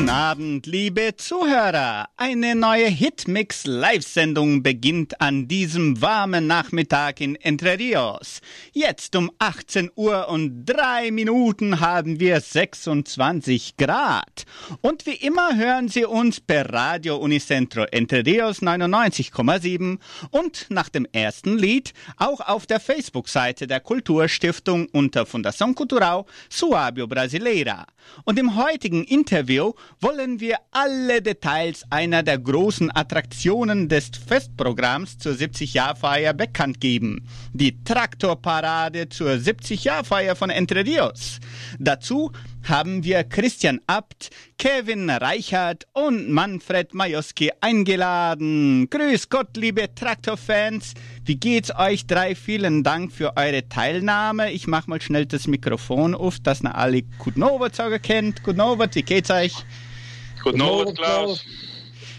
Guten Abend, liebe Zuhörer. Eine neue Hitmix Live-Sendung beginnt an diesem warmen Nachmittag in Entre Rios. Jetzt um 18 Uhr und drei Minuten haben wir 26 Grad. Und wie immer hören Sie uns per Radio Unicentro Entre Rios 99,7 und nach dem ersten Lied auch auf der Facebook-Seite der Kulturstiftung unter Fundação Cultural Suábio Brasileira. Und im heutigen Interview wollen wir alle Details einer der großen Attraktionen des Festprogramms zur 70-Jahr-Feier bekannt geben. Die Traktorparade zur 70-Jahr-Feier von Entre Rios. Dazu haben wir Christian Abt, Kevin Reichert und Manfred Majoski eingeladen. Grüß Gott, liebe Traktorfans. Wie geht's euch drei? Vielen Dank für eure Teilnahme. Ich mach mal schnell das Mikrofon auf, dass ihr alle Guten Abend sagen kennt. Guten Abend, wie geht's euch? Guten Abend, Klaus.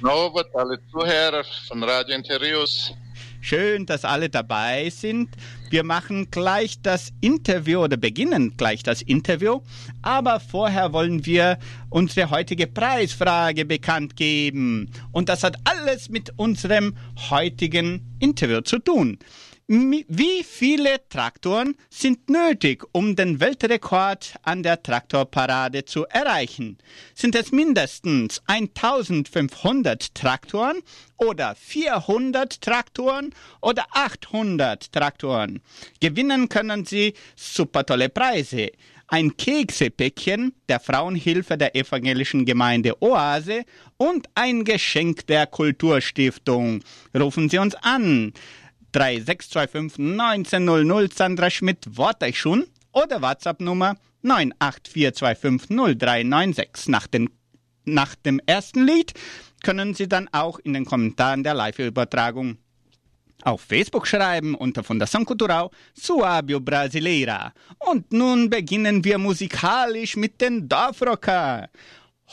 Guten Abend, alle Zuhörer von Radio Interius. Schön, dass alle dabei sind. Wir machen gleich das Interview oder beginnen gleich das Interview. Aber vorher wollen wir unsere heutige Preisfrage bekannt geben. Und das hat alles mit unserem heutigen Interview zu tun. Wie viele Traktoren sind nötig, um den Weltrekord an der Traktorparade zu erreichen? Sind es mindestens 1500 Traktoren oder 400 Traktoren oder 800 Traktoren? Gewinnen können Sie super tolle Preise. Ein Keksepäckchen der Frauenhilfe der evangelischen Gemeinde Oase und ein Geschenk der Kulturstiftung. Rufen Sie uns an. 3625 1900 Sandra Schmidt, warte ich schon? Oder WhatsApp-Nummer 984250396. Nach, den, nach dem ersten Lied können Sie dann auch in den Kommentaren der Live-Übertragung auf Facebook schreiben unter Fundação Cultural Suábio Brasileira. Und nun beginnen wir musikalisch mit den Dorfrocker.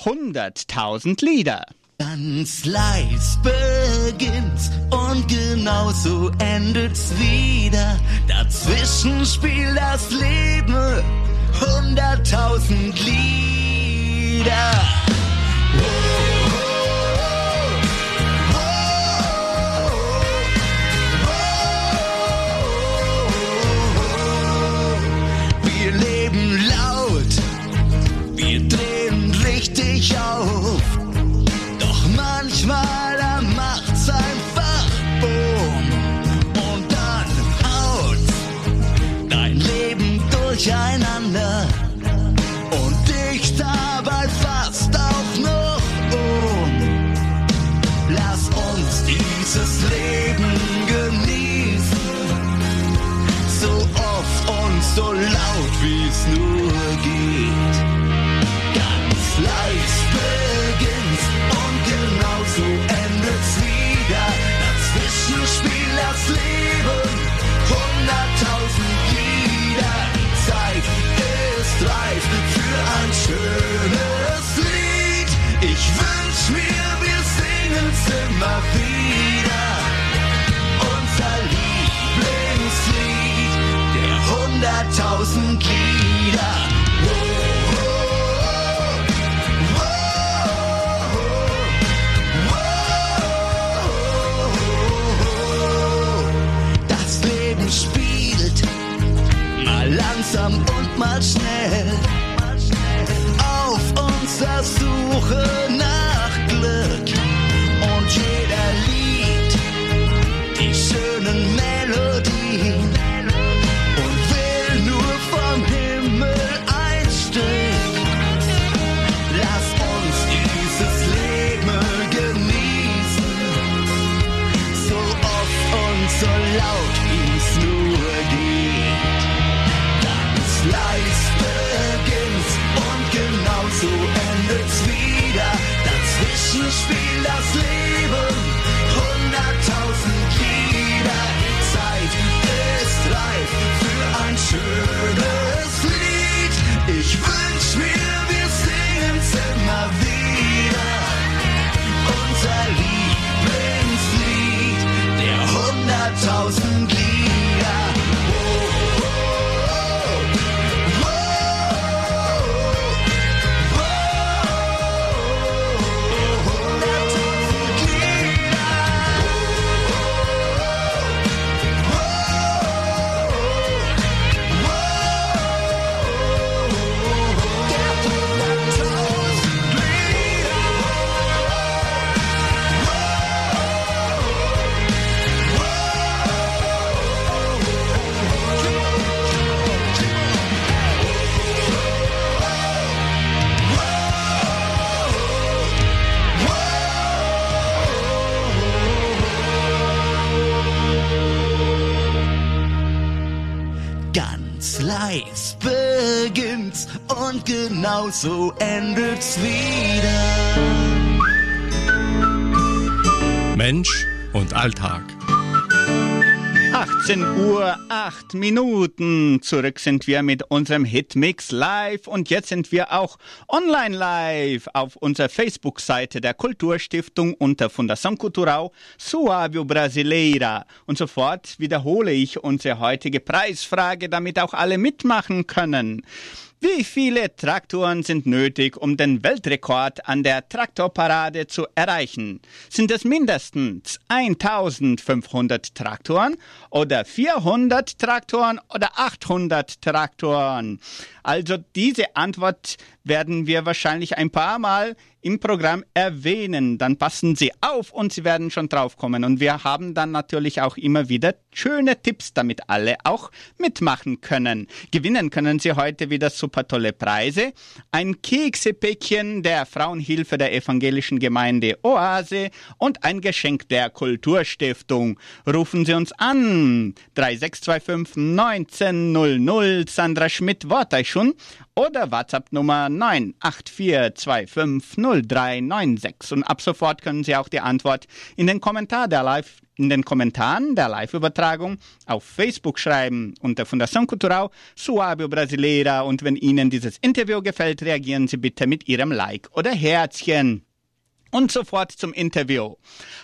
100.000 Lieder. Ganz leis beginnt's und genauso endet's wieder. Dazwischen spielt das Leben hunderttausend Lieder. Durcheinander. Und dich dabei fast auch noch um. Lass uns dieses Leben genießen. So oft und so laut, wie's nur geht. Immer wieder. Unser Lieblingslied der hunderttausend Lieder. Live beginnt's und genauso endet's wieder. Mensch und Alltag. 18 Uhr, 8 Minuten. Zurück sind wir mit unserem Hitmix live und jetzt sind wir auch online live auf unserer Facebook-Seite der Kulturstiftung unter Fundação Cultural Suave Brasileira. Und sofort wiederhole ich unsere heutige Preisfrage, damit auch alle mitmachen können. Wie viele Traktoren sind nötig, um den Weltrekord an der Traktorparade zu erreichen? Sind es mindestens 1500 Traktoren oder 400 Traktoren oder 800 Traktoren? Also diese Antwort werden wir wahrscheinlich ein paar Mal im Programm erwähnen. Dann passen Sie auf und Sie werden schon draufkommen. Und wir haben dann natürlich auch immer wieder schöne Tipps, damit alle auch mitmachen können. Gewinnen können Sie heute wieder super tolle Preise. Ein Keksepäckchen der Frauenhilfe der evangelischen Gemeinde Oase und ein Geschenk der Kulturstiftung. Rufen Sie uns an. 3625 1900 Sandra Schmidt, Wort euch schon oder WhatsApp Nummer 984250396 und ab sofort können Sie auch die Antwort in den Kommentar der Live in den Kommentaren der Live-Übertragung auf Facebook schreiben unter Fundação Cultural Suábio Brasileira und wenn Ihnen dieses Interview gefällt, reagieren Sie bitte mit Ihrem Like oder Herzchen. Und sofort zum Interview.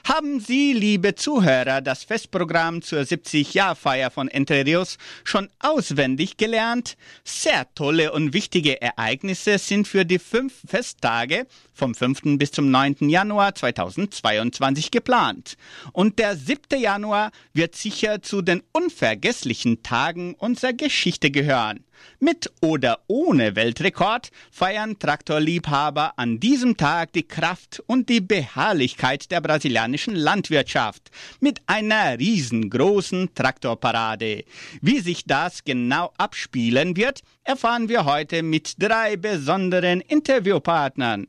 Haben Sie, liebe Zuhörer, das Festprogramm zur 70-Jahr-Feier von Entre Rios schon auswendig gelernt? Sehr tolle und wichtige Ereignisse sind für die fünf Festtage vom 5. bis zum 9. Januar 2022 geplant. Und der 7. Januar wird sicher zu den unvergesslichen Tagen unserer Geschichte gehören. Mit oder ohne Weltrekord feiern Traktorliebhaber an diesem Tag die Kraft und die Beharrlichkeit der brasilianischen Landwirtschaft mit einer riesengroßen Traktorparade. Wie sich das genau abspielen wird, erfahren wir heute mit drei besonderen Interviewpartnern.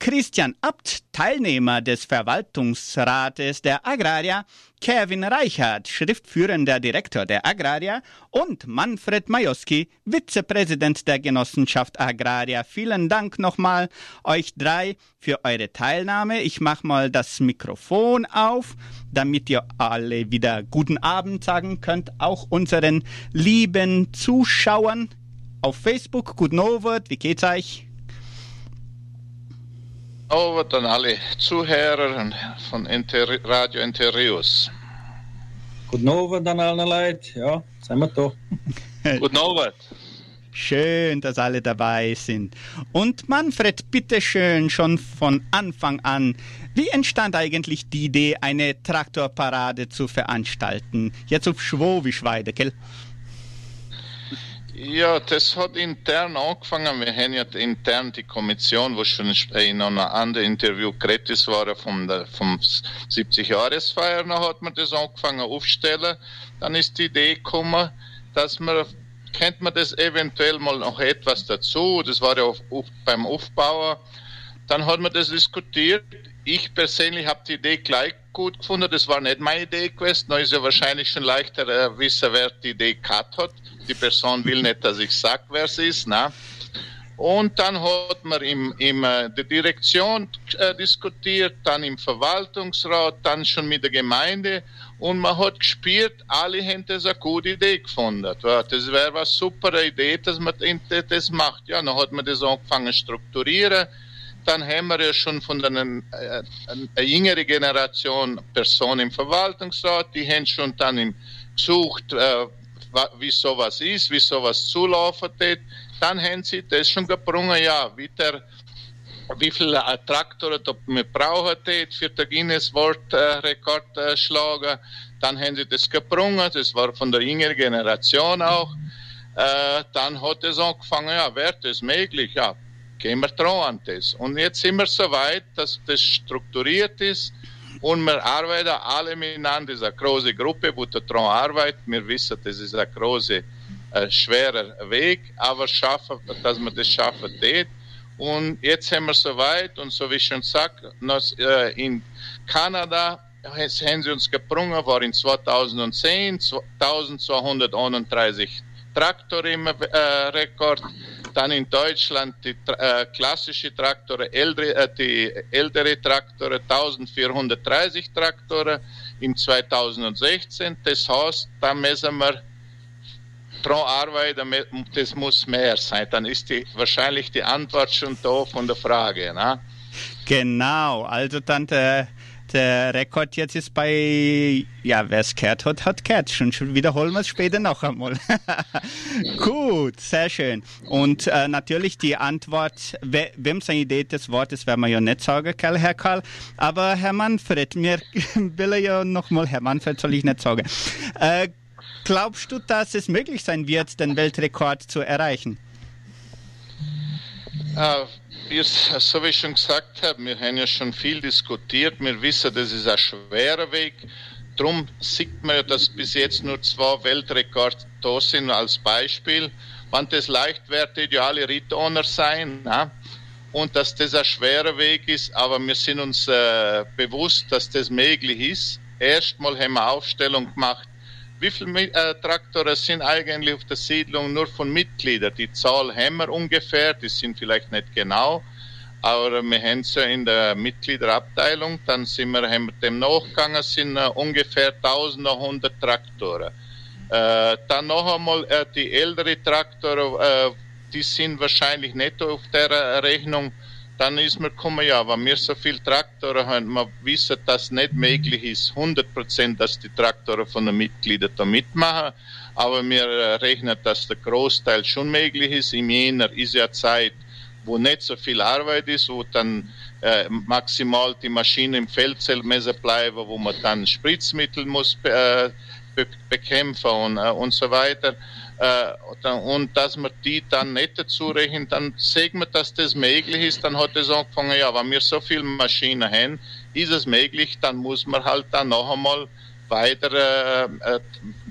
Christian Abt, Teilnehmer des Verwaltungsrates der Agraria, Kevin Reichert, schriftführender Direktor der Agraria und Manfred Majowski, Vizepräsident der Genossenschaft Agraria. Vielen Dank nochmal euch drei für eure Teilnahme. Ich mache mal das Mikrofon auf, damit ihr alle wieder guten Abend sagen könnt, auch unseren lieben Zuschauern auf Facebook. Guten Abend, wie geht's euch? Abend an alle Zuhörer von Inter Radio Interius. Guten Abend an allen Leuten. Ja, sind wir da. Guten Abend. Schön, dass alle dabei sind. Und Manfred, bitteschön schon von Anfang an. Wie entstand eigentlich die Idee, eine Traktorparade zu veranstalten? Jetzt auf Schwowischweide, gell? Ja, das hat intern angefangen. Wir haben ja intern die Kommission, wo schon in einem anderen Interview geredet war, vom, vom 70-Jahresfeier, dann hat man das angefangen aufstellen. Dann ist die Idee gekommen, dass man, kennt man das eventuell mal noch etwas dazu. Das war ja auf, auf, beim Aufbauen. Dann hat man das diskutiert. Ich persönlich habe die Idee gleich gut gefunden. Das war nicht meine Idee gewesen. Da ist ja wahrscheinlich schon leichter äh, wissen, wer die Idee gehabt hat die Person will nicht, dass ich sage, wer es ist. Ne? Und dann hat man im, im äh, der Direktion äh, diskutiert, dann im Verwaltungsrat, dann schon mit der Gemeinde und man hat gespürt, alle haben das eine gute Idee gefunden. Das wäre eine super Idee, dass man das macht. Ja, dann hat man das angefangen zu strukturieren. Dann haben wir ja schon von einer äh, eine jüngere Generation Personen im Verwaltungsrat, die haben schon dann gesucht, äh, wie sowas ist, wie sowas zulaufen wird, dann haben sie das schon gebrungen, ja, wie der wie viele Traktoren wir brauchen für den Guinness-Weltrekord äh, schlagen. Dann haben sie das gebrungen, das war von der jüngeren Generation auch. Äh, dann hat es angefangen, ja, wäre das möglich? Ja, gehen wir dran an das. Und jetzt sind wir so weit, dass das strukturiert ist und wir arbeiten alle miteinander, das ist eine große Gruppe, die daran arbeitet. Wir wissen, das ist ein großer, äh, schwerer Weg, aber schaffen, dass wir das schaffen tät. Und jetzt haben wir soweit, und so wie ich schon gesagt, äh, in Kanada haben sie uns gebrungen, war in 2010 1231 Traktor im äh, Rekord. Dann in Deutschland die äh, klassische Traktoren, ältere, äh, die ältere Traktoren, 1430 Traktoren im 2016. Das heißt, da messen wir pro Arbeiter, das muss mehr sein. Dann ist die, wahrscheinlich die Antwort schon da von der Frage. Ne? Genau, also dann der, der Rekord jetzt ist bei, ja, wer es gehört hat, hat gehört. Schon, wiederholen wir es später noch einmal. Gut, sehr schön. Und äh, natürlich die Antwort, we, wem seine Idee des Wortes, werden wir ja nicht sagen, Herr Karl. Aber Herr Manfred, mir will er ja nochmal, Herr Manfred soll ich nicht sagen. Äh, glaubst du, dass es möglich sein wird, den Weltrekord zu erreichen? Uh, wir, so wie ich schon gesagt habe, wir haben ja schon viel diskutiert. Wir wissen, das ist ein schwerer Weg. Darum sieht man ja, dass bis jetzt nur zwei Weltrekorde da sind als Beispiel. Wenn das leicht wäre, die alle Rittowner sein. Na? Und dass das ein schwerer Weg ist, aber wir sind uns äh, bewusst, dass das möglich ist. Erstmal haben wir Aufstellung gemacht, wie viele äh, Traktoren sind eigentlich auf der Siedlung nur von Mitgliedern? Die Zahl haben wir ungefähr, die sind vielleicht nicht genau, aber wir haben sie in der Mitgliederabteilung, dann sind wir, haben wir dem nachgegangen, sind äh, ungefähr 1100 Traktoren. Äh, dann noch einmal äh, die ältere Traktoren, äh, die sind wahrscheinlich nicht auf der Rechnung, dann ist mir gekommen, ja, wenn wir so viel Traktoren haben, wir wissen, dass es nicht möglich ist, 100 Prozent, dass die Traktoren von den Mitgliedern da mitmachen. Aber wir äh, rechnen, dass der Großteil schon möglich ist. Im Jänner ist ja Zeit, wo nicht so viel Arbeit ist, wo dann äh, maximal die Maschine im Feldzelt bleiben, wo man dann Spritzmittel muss äh, be bekämpfen und, äh, und so weiter und dass man die dann nicht dazu rechnen, dann sehen wir, dass das möglich ist, dann hat es angefangen, ja, wenn wir so viele Maschinen haben, ist es möglich, dann muss man halt dann noch einmal weiter, äh, äh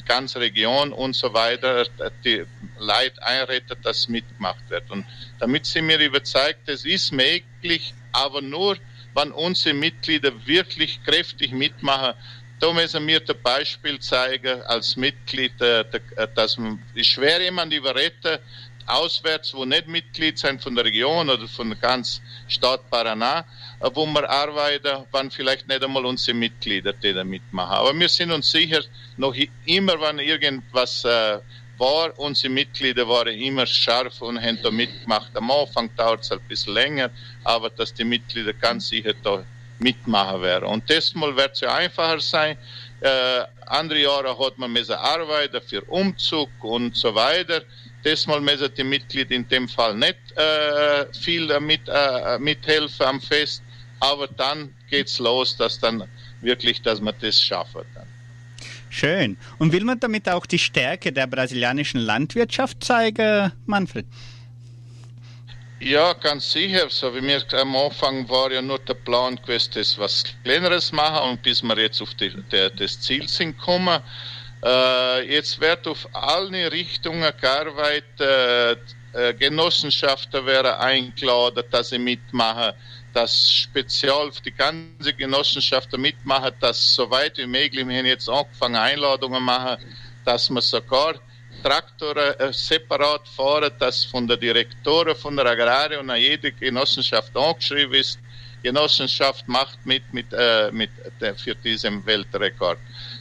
ganze Region und so weiter, die Leute einretten, dass mitgemacht wird. Und damit sind wir überzeugt, es ist möglich, aber nur, wenn unsere Mitglieder wirklich kräftig mitmachen, da müssen wir das Beispiel zeigen als Mitglied, äh, äh, dass man, schwer jemand überreden, auswärts, wo nicht Mitglied sind von der Region oder von der ganzen Stadt Paraná, äh, wo wir arbeiten, waren vielleicht nicht einmal unsere Mitglieder, die da mitmachen. Aber wir sind uns sicher, noch immer, wenn irgendwas äh, war, unsere Mitglieder waren immer scharf und haben da mitgemacht. Am Anfang dauert es ein bisschen länger, aber dass die Mitglieder ganz sicher da mitmachen werden. Und das Mal wird es ja einfacher sein. Äh, andere Jahre hat man müssen arbeiten für Umzug und so weiter. Diesmal müssen die Mitglieder in dem Fall nicht äh, viel mit, äh, mithelfen am Fest, aber dann geht's los, dass dann wirklich, dass man das schaffen dann. Schön. Und will man damit auch die Stärke der brasilianischen Landwirtschaft zeigen, Manfred? Ja, ganz sicher. So wie mir am Anfang war ja nur der Plan gewesen, das was Kleineres machen und bis wir jetzt auf die, der, das Ziel sind gekommen. Äh, jetzt wird auf alle Richtungen gearbeitet. Äh, Genossenschaften wären eingeladen, dass sie mitmachen, dass speziell die ganze Genossenschaft mitmachen, dass so weit wie möglich, wir haben jetzt angefangen Einladungen machen, dass man sogar Traktoren äh, separat fahren, das von der Direktoren von der Agrarie und an jede Genossenschaft angeschrieben ist. Genossenschaft macht mit, mit, äh, mit der, für diesen Weltrekord.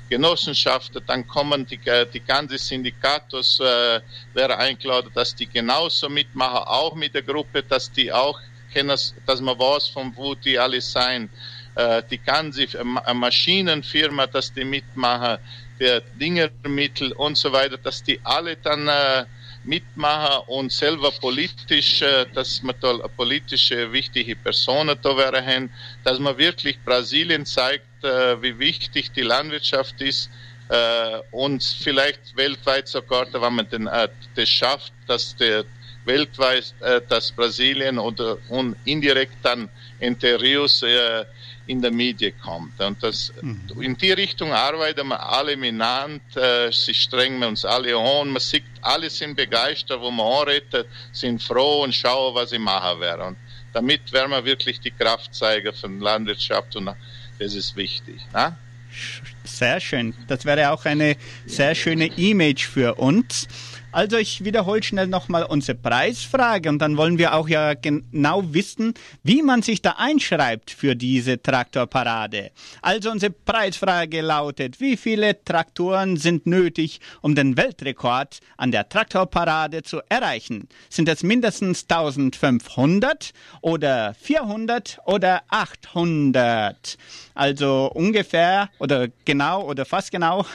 Genossenschaften, dann kommen die, äh, die ganzen Syndikatos, äh, wäre eingeladen, dass die genauso mitmachen, auch mit der Gruppe, dass die auch kennen, dass man weiß, von wo die alle sein. Äh, die ganze äh, Maschinenfirma, dass die mitmachen, der Dingermittel und so weiter, dass die alle dann äh, mitmachen und selber politisch, äh, dass man da politische wichtige Personen da wären, dass man wirklich Brasilien zeigt, äh, wie wichtig die Landwirtschaft ist äh, und vielleicht weltweit sogar, wenn man den, äh, das schafft, dass der weltweit, äh, dass Brasilien oder und indirekt dann Entre Rios äh, in der Medien kommt. Und das, mhm. in die Richtung arbeiten wir alle miteinander, äh, sie strengen uns alle an, man sieht, alle sind begeistert, wo man anredet, sind froh und schauen, was sie machen werden. Und damit werden wir wirklich die Kraft zeigen von Landwirtschaft und das ist wichtig. Ne? Sehr schön. Das wäre auch eine sehr schöne Image für uns. Also ich wiederhole schnell nochmal unsere Preisfrage und dann wollen wir auch ja genau wissen, wie man sich da einschreibt für diese Traktorparade. Also unsere Preisfrage lautet, wie viele Traktoren sind nötig, um den Weltrekord an der Traktorparade zu erreichen? Sind es mindestens 1500 oder 400 oder 800? Also ungefähr oder genau oder fast genau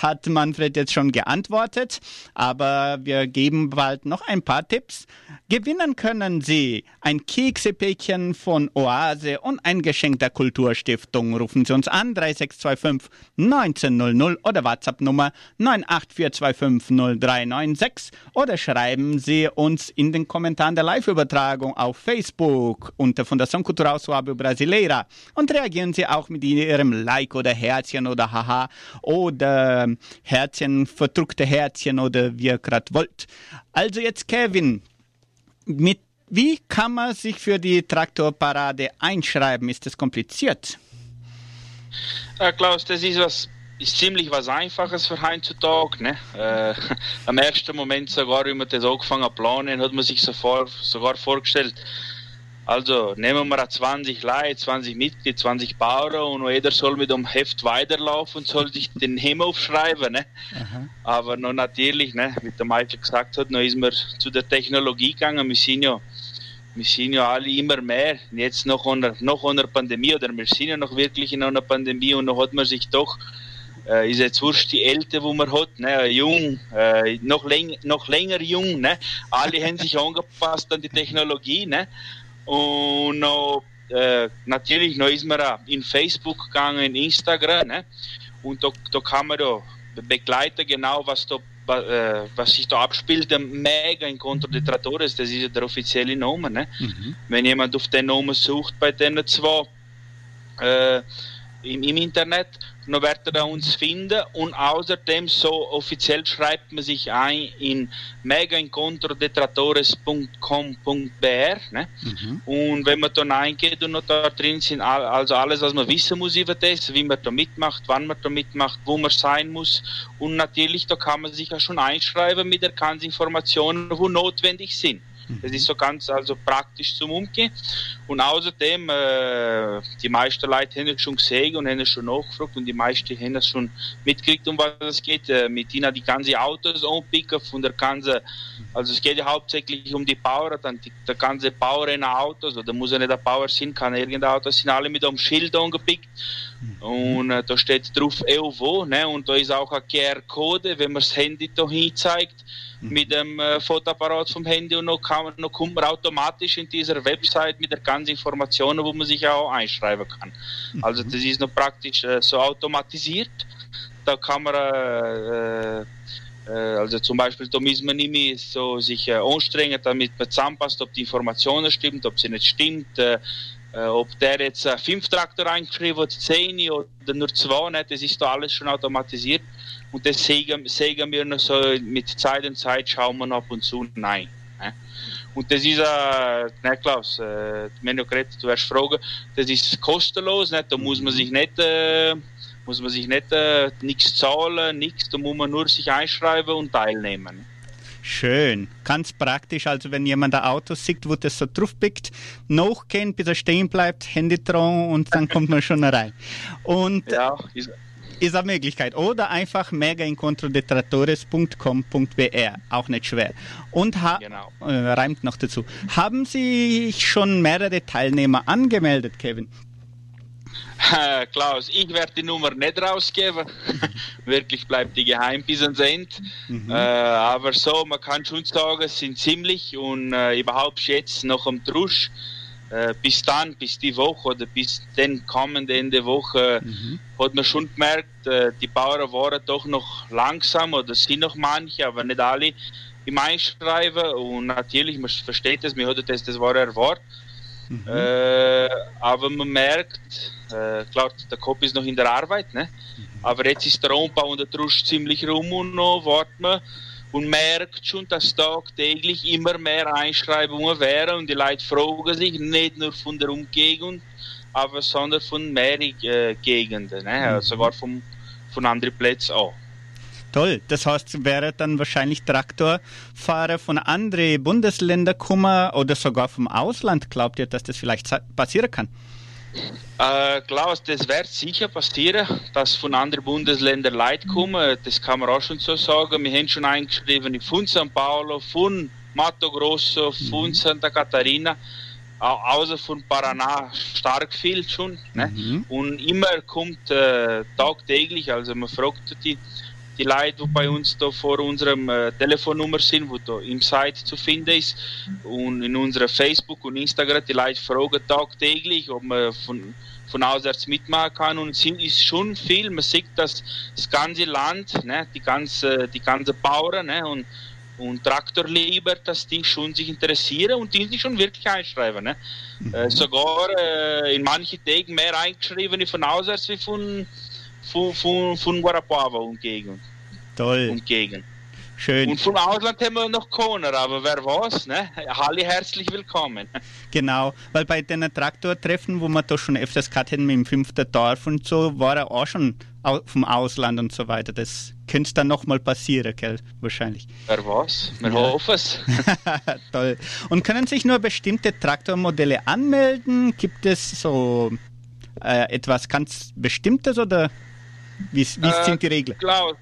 hat Manfred jetzt schon geantwortet, aber wir geben bald noch ein paar Tipps. Gewinnen können Sie ein Keksepäckchen von Oase und ein Geschenk der Kulturstiftung. Rufen Sie uns an 3625 1900 oder WhatsApp Nummer 984250396 oder schreiben Sie uns in den Kommentaren der Live-Übertragung auf Facebook unter Fundação Cultural Suábio Brasileira und reagieren Sie auch mit Ihrem Like oder Herzchen oder Haha oder Herzchen, verdruckte Herzchen oder wie ihr gerade wollt. Also jetzt Kevin, mit wie kann man sich für die Traktorparade einschreiben? Ist das kompliziert? Ja, Klaus, das ist was ist ziemlich was Einfaches für heutzutage. Ne? Äh, am ersten Moment sogar, wie wir das angefangen zu planen, hat man sich sofort, sogar vorgestellt, also nehmen wir 20 Leute, 20 Mitglieder, 20 Bauern und jeder soll mit dem Heft weiterlaufen und soll sich den Himmel aufschreiben. Ne? Aber noch natürlich, ne, wie der Michael gesagt hat, noch ist man zu der Technologie gegangen. Wir sind ja, wir sind ja alle immer mehr. Jetzt noch unter, noch unter Pandemie oder wir sind ja noch wirklich in einer Pandemie und noch hat man sich doch äh, ist jetzt wurscht die Ältere, wo man hat, ne, jung, äh, noch, läng noch länger jung, ne, alle haben sich angepasst an die Technologie, ne, und noch, äh, natürlich noch ist man auch in Facebook gegangen, in Instagram, ne? Und da, da kann man da begleiten, genau was da äh, was sich da abspielt, der Mega Incontro de Tratores, das ist ja der offizielle Name. Ne? Mhm. Wenn jemand auf den Namen sucht bei denen zwei äh, im, im Internet, dann wird er uns finden und außerdem so offiziell schreibt man sich ein in megaincontrodetratores.com.br ne? Mhm. und wenn man dann eingeht und noch da drin sind also alles, was man wissen muss über das, wie man da mitmacht, wann man da mitmacht, wo man sein muss und natürlich da kann man sich ja schon einschreiben mit der ganzen Informationen, wo notwendig sind. Das ist so ganz also praktisch zum Umgehen. Und außerdem, äh, die meisten Leute haben es schon gesehen und haben es schon nachgefragt und die meisten haben es schon mitgekriegt, um was es geht. Äh, mit ihnen die ganzen Autos anpicken von der ganzen, also es geht ja hauptsächlich um die Power, dann die, der ganze Power in Autos, oder muss ja nicht der Power sein, kann irgendein Auto, sind alle mit einem Schild angepickt. Und äh, da steht drauf EUVO, ne? und da ist auch ein QR-Code, wenn man das Handy da hinzeigt, mit dem äh, Fotoapparat vom Handy und noch, kann, noch kommt man automatisch in dieser Website mit der ganzen Informationen, wo man sich auch einschreiben kann. Mhm. Also das ist noch praktisch äh, so automatisiert. Da kann man äh, äh, also zum Beispiel, da muss man nicht mehr so sich äh, anstrengen, damit man zusammenpasst, ob die Informationen stimmen, ob sie nicht stimmt, äh, ob der jetzt äh, fünf Traktor eingeschrieben hat, zehn oder nur zwei, nicht, das ist da alles schon automatisiert. Und das sägen, wir noch so mit Zeit und Zeit, schauen wir ab und zu nein. Ne? Und das ist, äh, ne Klaus, äh, wenn du geredet, du wirst fragen, das ist kostenlos, nicht? da muss man sich nicht, äh, muss man sich nicht äh, nichts zahlen, nichts, da muss man nur sich einschreiben und teilnehmen. Schön, ganz praktisch. Also wenn jemand ein Auto sieht, wo das so draufpickt, nachgehen, bis er stehen bleibt, Handy dran und dann kommt man schon rein. Und ja, ist, ist eine Möglichkeit. Oder einfach megaincontrodetratores.com.br, auch nicht schwer. Und genau. äh, reimt noch dazu. Haben Sie schon mehrere Teilnehmer angemeldet, Kevin? Klaus, ich werde die Nummer nicht rausgeben. Wirklich bleibt die geheim bis ans Ende. Mhm. Äh, aber so, man kann schon sagen, es sind ziemlich und äh, überhaupt jetzt noch am Trusch. Äh, bis dann, bis die Woche oder bis den kommenden Ende Woche, mhm. hat man schon gemerkt, äh, die Bauern waren doch noch langsam oder sind noch manche, aber nicht alle im Einschreiben. Und natürlich, man versteht das, mir hat das, das war erwartet. Mhm. Äh, aber man merkt, äh, klar, der Kopf ist noch in der Arbeit, ne? Mhm. aber jetzt ist der Umbau und der Trusch ziemlich rum und noch wartet man und merkt schon, dass tagtäglich immer mehr Einschreibungen wären und die Leute fragen sich nicht nur von der Umgebung, aber sondern von mehreren äh, Gegenden, ne? Mhm. sogar vom von anderen Plätzen auch. Toll, das heißt, wäre dann wahrscheinlich Traktorfahrer von anderen Bundesländern kommen oder sogar vom Ausland. Glaubt ihr, dass das vielleicht passieren kann? Äh, Klaus, das wird sicher passieren, dass von anderen Bundesländern Leute kommen. Das kann man auch schon so sagen. Wir haben schon eingeschrieben von San Paulo, von Mato Grosso, von Santa Catarina, außer von Paraná stark viel schon. Ne? Mhm. Und immer kommt äh, tagtäglich, also man fragt die die Leute, die bei uns da vor unserem äh, Telefonnummer sind, wo da im Site zu finden ist und in unserer Facebook und Instagram, die Leute fragen tagtäglich, ob man von, von auswärts mitmachen kann und es ist schon viel, man sieht, dass das ganze Land, ne, die ganze, die ganze Bauern ne, und, und Traktorleber, dass die schon sich interessieren und die sich schon wirklich einschreiben. Ne? Mhm. Äh, sogar äh, in manchen Tagen mehr eingeschrieben von auswärts wie von von, von, von Guarapuava umgegen. Toll. Umgegen. Schön. Und von Ausland haben wir noch keiner, aber wer weiß, ne? Alle herzlich willkommen. Genau, weil bei den Traktortreffen, wo wir da schon öfters gehabt haben, im fünften Dorf und so, war er auch schon vom Ausland und so weiter. Das könnte dann nochmal passieren, gell? Wahrscheinlich. Wer weiß, wir ja. hoffen es. Toll. Und können sich nur bestimmte Traktormodelle anmelden? Gibt es so äh, etwas ganz Bestimmtes oder wie, wie äh, sind die Regeln? Klar,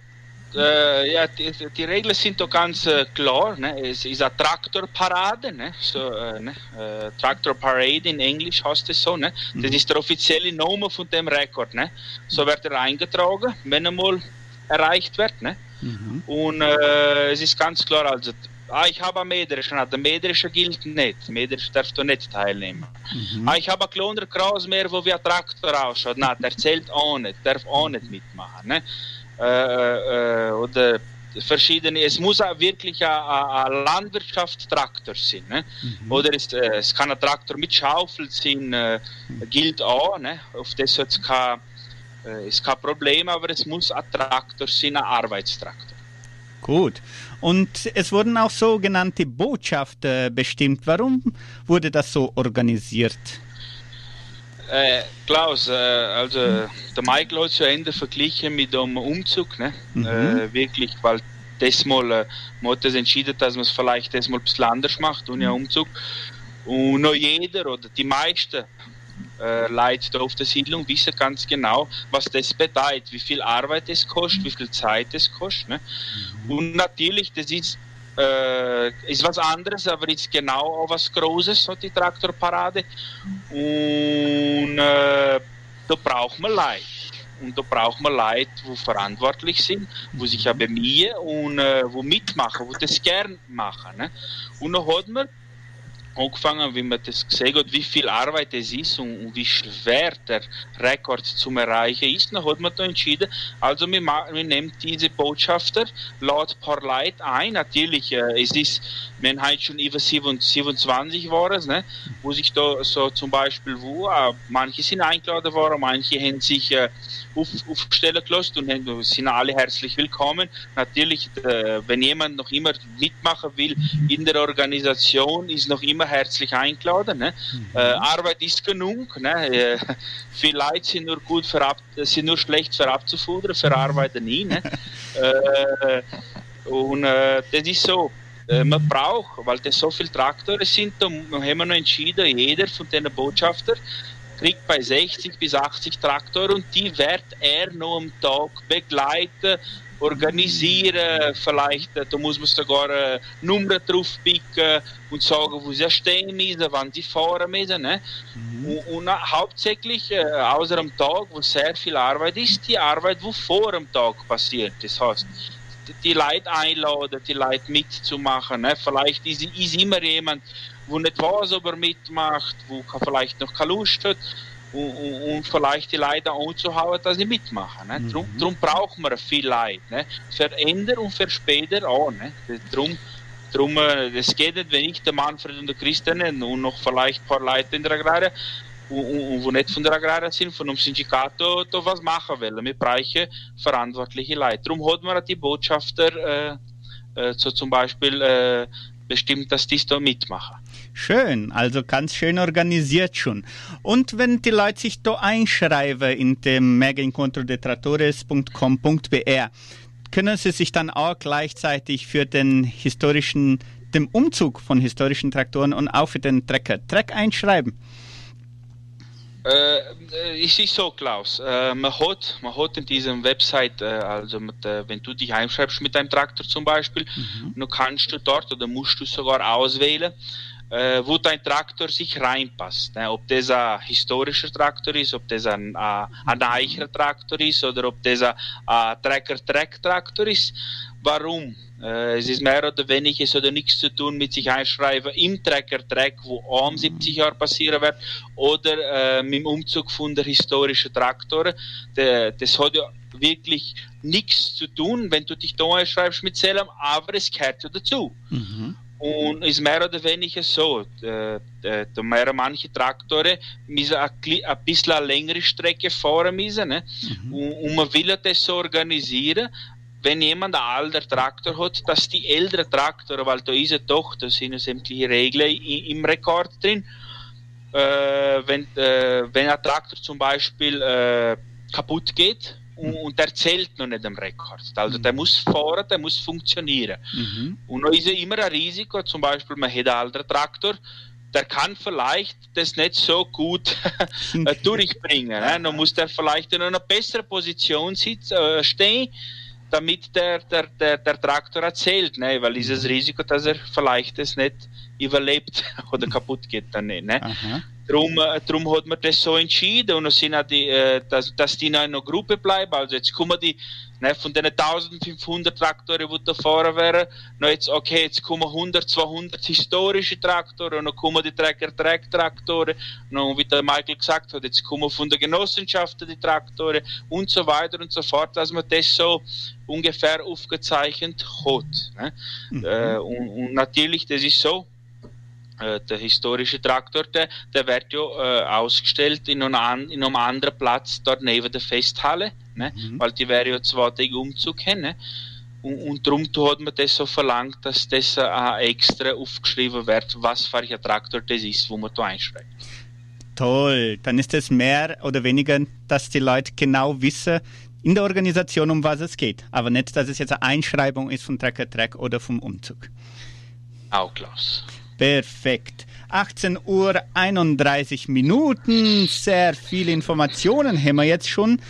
äh, ja, die, die, Regeln sind doch ganz äh, klar. Ne? Es ist eine Traktorparade, ne? so, äh, ne? Äh, Traktor Parade in Englisch heißt es so. Ne? Mhm. Das ist der offizielle Name von dem Rekord. Ne? So wird er eingetragen, wenn er mal erreicht wird. Ne? Mhm. Und äh, es ist ganz klar, also Ah, ich habe einen Mäderischen. Der Mäderische gilt nicht. Mäderisch darf du nicht teilnehmen. Mhm. Ah, ich habe einen kleinen Kraus mehr, wo ein Traktor ausschaut. Nein, der zählt auch nicht. Darf auch nicht mitmachen. Ne? Äh, äh, oder verschiedene, es muss wirklich ein, Landwirtschaftstraktor sein. Ne? Mhm. Oder ist, äh, es kann ein Traktor mit Schaufel sein, äh, gilt auch. Ne? Auf das hat es kein, äh, ist kein Problem, aber es muss ein Traktor sein, ein Arbeitstraktor. Gut. Und es wurden auch sogenannte Botschafter bestimmt. Warum wurde das so organisiert? Äh, Klaus, äh, also der Michael hat es ja Ende verglichen mit dem Umzug, ne? Mhm. Äh, wirklich, weil das mal, äh, man hat das entschieden, dass man es vielleicht das mal ein bisschen anders macht, und ja Umzug. Und noch jeder oder die meisten äh, Leute da auf der Siedlung wissen ganz genau, was das bedeutet, wie viel Arbeit es kostet, wie viel Zeit es kostet. Ne? Mhm. Und natürlich, das ist, äh, ist was anderes, aber ist genau auch was Großes, so die Traktorparade. Und äh, da braucht man Leute. Und da braucht man Leute, die verantwortlich sind, die sich ja bemühen und äh, wo mitmachen, die das gern machen. Ne? Und dann hat man angefangen, wie man das gesehen hat, wie viel Arbeit es ist und, wie schwer der Rekord zum Erreichen ist, dann hat man da entschieden, also wir, wir nehmen diese Botschafter, laut paar Leute ein, natürlich, äh, es ist, haben heute schon über 27 war es, ne, wo sich da so zum Beispiel, wo, äh, manche sind eingeladen worden, manche haben sich äh, auf, aufstellen gelassen und sind alle herzlich willkommen. Natürlich, äh, wenn jemand noch immer mitmachen will in der Organisation, ist noch immer herzlich eingeladen. Ne? Mhm. Äh, Arbeit ist genug. Ne? Äh, viele Leute sind nur gut für ab, sind nur schlecht für abzufudern, für Arbeiten nie. Ne? und das ist so. Man braucht, weil das so viele Traktoren sind, da haben wir noch entschieden, jeder von den Botschaftern kriegt bei 60 bis 80 Traktoren und die wird er noch am Tag begleiten, organisieren, vielleicht, äh, da muss man sogar äh, Nummern drauf picken und sagen, wo sie stehen müssen, wann sie fahren müssen. Ne? Mhm. Und, und, hauptsächlich, äh, außer am Tag, wo sehr viel Arbeit ist, die Arbeit, wo vor dem Tag passiert. Das heißt, die, die Leute einladen, die Leute mitzumachen. Ne? Vielleicht ist, ist immer jemand, wo nicht weiß, ob er mitmacht, wo vielleicht noch keine Lust hat und, und, und vielleicht die Leute anzuhauen, dass sie mitmachen. Ne? Mhm. Darum, darum braucht man viel Leute. Ne? Für und für später auch. Ne? Darum, darum, es geht nicht, wenn ich der Manfred und der Christian und noch vielleicht ein paar Leute in der Agraria und, und, wo nicht von der Agraria sind, von einem Syndikat da, da was machen wollen. Wir brauchen verantwortliche Leute. Darum hat man die Botschafter äh, äh, so zum Beispiel äh, bestimmt, dass die da mitmachen. Schön, also ganz schön organisiert schon. Und wenn die Leute sich da einschreiben in dem megaincontrodetratores.com.br, können sie sich dann auch gleichzeitig für den historischen, dem Umzug von historischen Traktoren und auch für den Trecker Treck einschreiben. Äh, es ist so, Klaus. Äh, man, hat, man hat in diesem Website, äh, also mit, äh, wenn du dich einschreibst mit deinem Traktor zum Beispiel, mhm. dann kannst du dort oder musst du sogar auswählen, äh, wo dein Traktor sich reinpasst. Ne? Ob das ein historischer Traktor ist, ob das ein, ein, ein neuer Traktor ist oder ob das ein, ein Trecker-Track-Traktor ist. Warum? Äh, es ist mehr oder weniger, es hat nichts zu tun mit sich einschreiben im Trecker-Track, wo um 70 Jahre passieren wird, oder äh, mit dem Umzug von der historischen Traktoren. De, das hat ja wirklich nichts zu tun, wenn du dich da einschreibst mit Selam, aber es gehört ja dazu. Mhm. Und ist mehr oder weniger so. Äh, da mehr manche Traktoren müssen ein, bisschen eine längere Strecke fahren müssen. Ne? Mhm. Und, man will das so organisieren, wenn jemand einen alten Traktor hat, dass die älteren Traktoren, weil da ist ja doch, da sind sämtliche Regeln im Rekord drin, äh, wenn, äh, wenn ein Traktor zum Beispiel äh, kaputt geht und, mhm. der zählt noch nicht im Rekord. Also mhm. der muss fahren, der muss funktionieren. Mhm. Und da ist ja immer ein Risiko, zum Beispiel man hat einen alten Traktor, der kann vielleicht das nicht so gut durchbringen. Ne? Dann muss der vielleicht in einer besseren Position sitzen, äh, stehen damit der, der, der, der Traktor erzählt, ne? weil dieses mhm. Risiko, dass er vielleicht es nicht überlebt oder kaputt geht dann nicht. Ne? Drum, äh, drum hat man das so entschieden und es sind auch die, äh, dass, dass die noch in einer Gruppe bleiben. Also jetzt kommen die, ne, von den 1500 Traktoren, die da fahren wären, noch jetzt, okay, jetzt kommen 100, 200 historische Traktoren und dann kommen die Trecker-Track-Traktoren und wie der Michael gesagt hat, jetzt kommen von der Genossenschaft die Traktoren und so weiter und so fort, dass man das so ungefähr aufgezeichnet hat. Ne? Mhm. Äh, und, und natürlich, das ist so, der historische Traktor, der, der wird ja äh, ausgestellt in einem, in einem anderen Platz dort neben der Festhalle, ne? Mhm. weil die wäre ja zwei Tage Umzug haben. Ne? Und, und darum hat man das so verlangt, dass das äh, extra aufgeschrieben wird, was für ein Traktor das ist, wo man da einschreibt. Toll, dann ist es mehr oder weniger, dass die Leute genau wissen, in der Organisation, um was es geht. Aber nicht, dass es jetzt eine Einschreibung ist von Tracker Track oder vom Umzug. Auch Klaus. Perfekt. 18 Uhr 31 Minuten. Sehr viele Informationen haben wir jetzt schon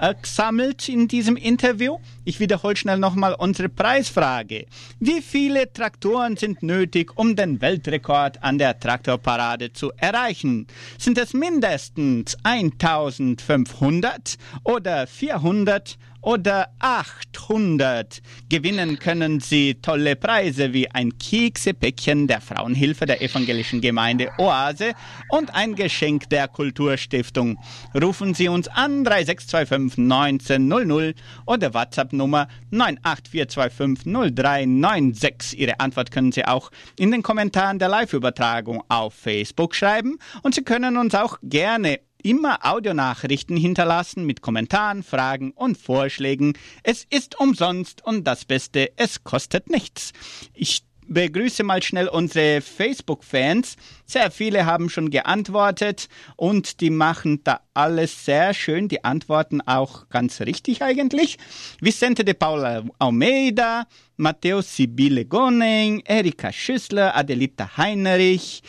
äh, gesammelt in diesem Interview. Ich wiederhole schnell nochmal unsere Preisfrage. Wie viele Traktoren sind nötig, um den Weltrekord an der Traktorparade zu erreichen? Sind es mindestens 1500 oder 400 oder 800. Gewinnen können Sie tolle Preise wie ein Keksepäckchen der Frauenhilfe der evangelischen Gemeinde Oase und ein Geschenk der Kulturstiftung. Rufen Sie uns an 3625 1900 oder WhatsApp-Nummer 984250396. Ihre Antwort können Sie auch in den Kommentaren der Live-Übertragung auf Facebook schreiben und Sie können uns auch gerne immer Audionachrichten hinterlassen mit Kommentaren, Fragen und Vorschlägen. Es ist umsonst und das Beste, es kostet nichts. Ich begrüße mal schnell unsere Facebook-Fans. Sehr viele haben schon geantwortet und die machen da alles sehr schön. Die antworten auch ganz richtig eigentlich. Vicente de Paula Almeida, Matteo Sibile Goneng, Erika Schüssler, Adelita Heinrich,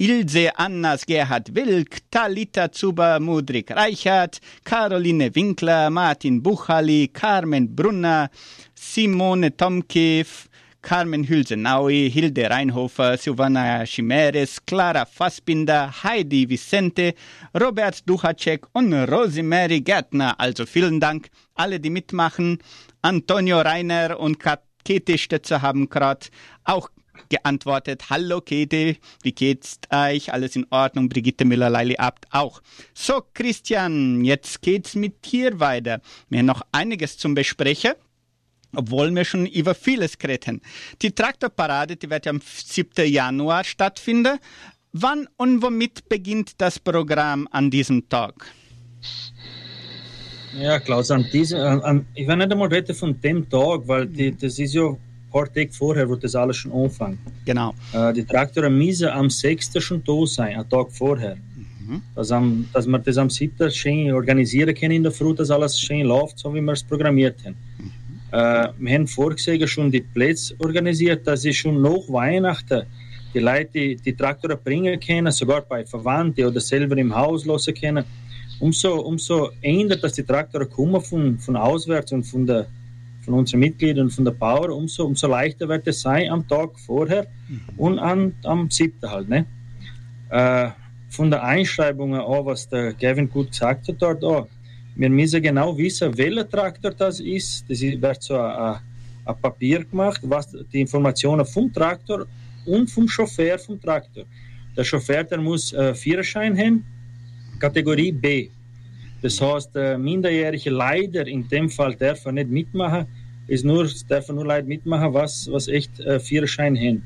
Ilse Annas Gerhard Wilk, Talita Zuber Mudrik Reichert, Caroline Winkler, Martin Buchali, Carmen Brunner, Simone Tomkev, Carmen Hülsenaui, Hilde Reinhofer, Silvana Chimeres, Clara Fassbinder, Heidi Vicente, Robert Duchacek und Rosemary Gärtner. Also vielen Dank alle, die mitmachen. Antonio Reiner und Kete Stötzer haben gerade auch geantwortet, hallo Käthe, wie geht's euch? Alles in Ordnung? Brigitte Müller-Leili Abt auch. So, Christian, jetzt geht's mit dir weiter. Wir haben noch einiges zum Besprechen obwohl wir schon über vieles reden. Die Traktorparade, die wird am 7. Januar stattfinden. Wann und womit beginnt das Programm an diesem Tag? Ja, Klaus, an diesem, an, ich war nicht einmal reden von dem Tag, weil die, das ist ja paar Tage vorher, wo das alles schon anfängt. Genau. Äh, die Traktoren müssen am 6. schon da sein, einen Tag vorher. Dass, am, dass wir das am 7. schön organisieren können in der Früh, dass alles schön läuft, so wie wir es programmiert haben. Äh, wir haben vorgesehen schon die Plätze organisiert, dass sie schon nach Weihnachten die Leute die, die Traktoren bringen können, sogar bei Verwandten oder selber im Haus lassen können. Umso, umso eher, dass die Traktoren kommen von, von auswärts und von, der, von unseren Mitgliedern und von der Power, umso, umso leichter wird es sein am Tag vorher und an, am 7. halt. Ne? Äh, von der Einschreibung an, was der Gavin gut gesagt hat dort, auch, wir müssen genau wissen, welcher Traktor das ist. Das wird so ein, Papier gemacht, was die Informationen vom Traktor und vom Chauffeur vom Traktor. Der Chauffeur der muss äh, Führerschein haben, Kategorie B. Das heißt, der Minderjährige leider in dem Fall darf er nicht mitmachen, ist nur, darf er nur leider mitmachen, was, was echt äh, Führerschein haben.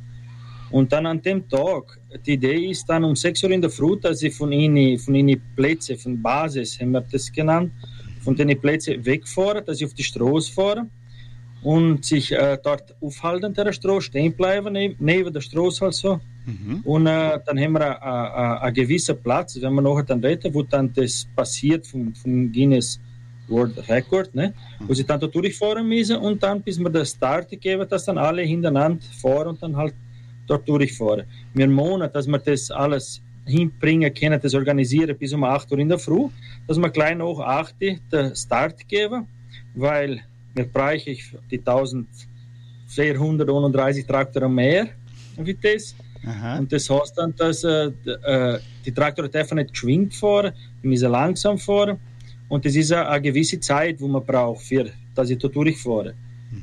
Und dann an dem Tag, die Idee ist dann um 6 Uhr in der Früh, dass sie von ihnen, von ihnen Plätze, von Basis, haben wir das genannt, von den Plätzen wegfahren, dass sie auf die Straße fahren und sich äh, dort aufhalten der Straße, stehen bleiben, neben, der Straße also. Und äh, dann haben wir einen gewissen Platz, wenn wir nachher dann reden, wo dann das passiert vom, vom Guinness World Record, ne? wo sie dann da durchfahren müssen und dann, bis wir das Start geben, dass dann alle hintereinander fahren und dann halt dort durchfahren. Wir mohnen, dass wir das alles hinbringen können, das organisieren bis um 8 Uhr in der Früh, dass wir gleich nach 8 Uhr den Start geben, weil wir brauchen die 1431 Traktoren mehr wie das. Aha. Und das heißt dann, dass äh, äh, die Traktoren dürfen nicht geschwind fahren, die müssen langsam fahren. Und das ist eine, eine gewisse Zeit, wo man braucht, für, dass ich da durchfahre.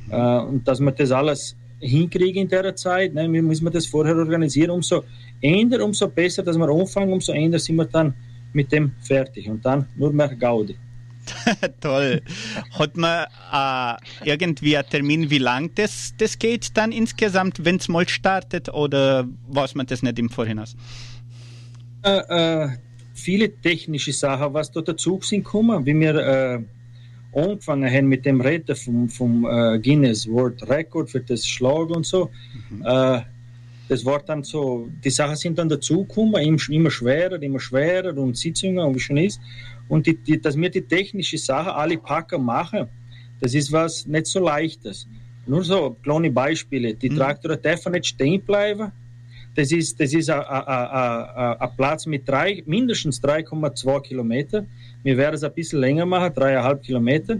Äh, und dass wir das alles hinkriegen in der Zeit, ne, wir müssen wir das vorher organisieren. Umso eher, umso besser, dass wir anfangen, umso eher sind wir dann mit dem fertig. Und dann nur mehr Gaudi. Toll. Hat man äh, irgendwie einen Termin, wie lang das, das geht dann insgesamt, wenn es mal startet oder weiß man das nicht im Vorhinein? äh, äh, viele technische Sachen, was da dazu sind gekommen, wie wir äh, angefangen haben mit dem Reden vom, vom äh, Guinness World Record für das Schlag und so. Äh, das war dann so, die Sachen sind dann dazu gekommen, immer, schwerer, immer schwerer und Sitzungen und wie schon ist. Und die, die, dass wir die technische Sachen alle packen machen, das ist was nicht so leichtes. Nur so kleine Beispiele. Die Traktoren dürfen nicht stehen bleiben. Das ist, das ist ein- Platz mit drei, mindestens 3,2 Kilometer. Wir werden es ein bisschen länger machen, dreieinhalb Kilometer.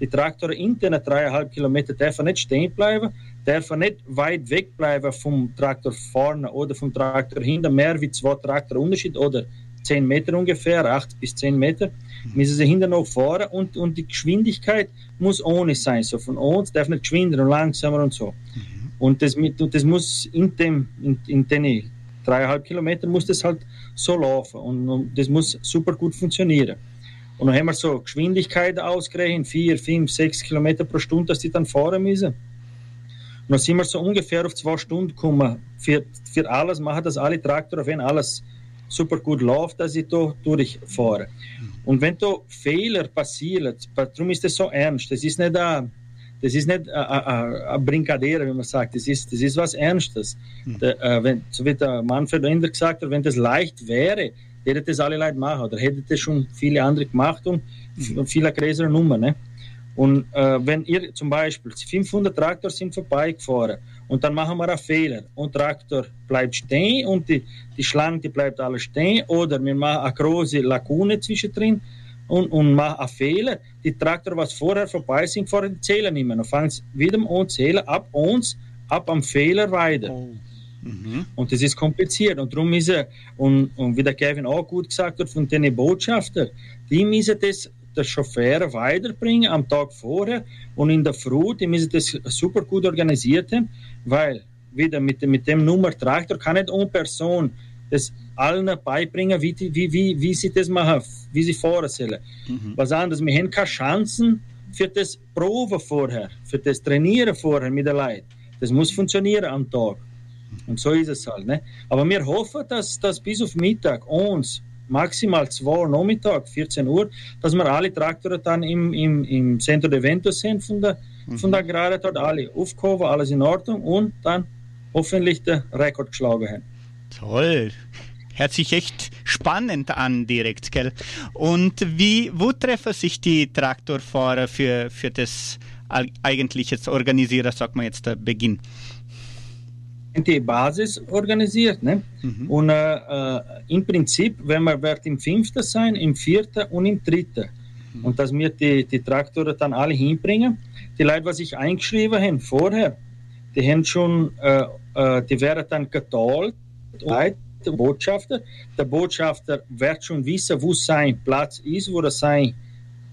Die Traktoren in den dreieinhalb Kilometer dürfen nicht stehen bleiben, dürfen nicht weit weg bleiben vom Traktor vorne oder vom Traktor hinten, mehr wie zwei Traktor Unterschied oder 10 Meter ungefähr, 8 bis 10 Meter, müssen sie hinten noch fahren und, und die Geschwindigkeit muss ohne sein. So von uns darf nicht geschwinder und langsamer und so. Und das, mit, und das muss in dem, in, in den dreieinhalb Kilometern muss das halt so laufen und, und das muss super gut funktionieren. Und dann haben wir so Geschwindigkeiten ausgerechnet, 4, 5, 6 Kilometer pro Stunde, dass die dann fahren müssen. Und dann sind wir so ungefähr auf zwei Stunden gekommen. Für, für alles machen das alle Traktoren, wenn alles super gut läuft, dass ich da durchfahre. Und wenn da Fehler passieren, darum ist das so ernst. Das ist nicht ein, das ist nicht ein Brinkadere, wie man sagt. Das ist, das ist was Ernstes. Der, äh, wenn, so wie der Manfred Ender gesagt hat, wenn das leicht wäre, hätte das alle Leute machen. Oder hätte das schon viele andere gemacht und mhm. viele größere Nummer. Ne? Und äh, wenn ihr zum Beispiel 500 Traktor sind vorbeigefahren und dann machen wir einen Fehler und Traktor bleibt stehen und die, die Schlange die bleibt alle stehen oder wir machen eine große Lagune zwischendrin und, und machen einen Fehler. Die Traktor, was vorher vorbei sind, zählen nicht mehr. Dann fangen sie wieder an zählen, ab uns, ab am Fehler weiter. Oh. Mhm. Und das ist kompliziert. Und darum ist er, und, und wie der Kevin auch gut gesagt hat, von den Botschaftern, die müssen das der Chauffeur weiterbringen am Tag vorher und in der Früh, die müssen das super gut organisiert haben, weil wieder mit, mit dem Nummer Traktor kann nicht eine Person das allen beibringen, wie, wie, wie, wie sie das machen, wie sie sollen. Mhm. Was anderes, wir haben keine Chancen für das Proben vorher, für das Trainieren vorher mit den Leuten. Das muss funktionieren am Tag. Und so ist es halt. Ne? Aber wir hoffen, dass, dass bis auf Mittag uns maximal 2 Uhr Nachmittag, 14 Uhr, dass wir alle Traktoren dann im, im, im Centro de Eventos sind von der, von der Gerade dort alle aufgehoben, alles in Ordnung und dann hoffentlich der Rekord geschlagen haben. Toll. Hört sich echt spannend an direkt, gell? Und wie, wo treffen sich die Traktorfahrer für, für das eigentlich jetzt organisieren, sagt man jetzt, der Beginn? Die Basis organisiert, ne? Mhm. Und äh, äh, im Prinzip, wenn man wird im fünften sein, im vierten und im dritten. Mhm. Und dass wir die, die Traktoren dann alle hinbringen. Die Leute, was sich eingeschrieben haben vorher, die haben schon, äh, äh, die werden dann geteilt, der Botschafter. Der Botschafter wird schon wissen, wo sein Platz ist, wo er sein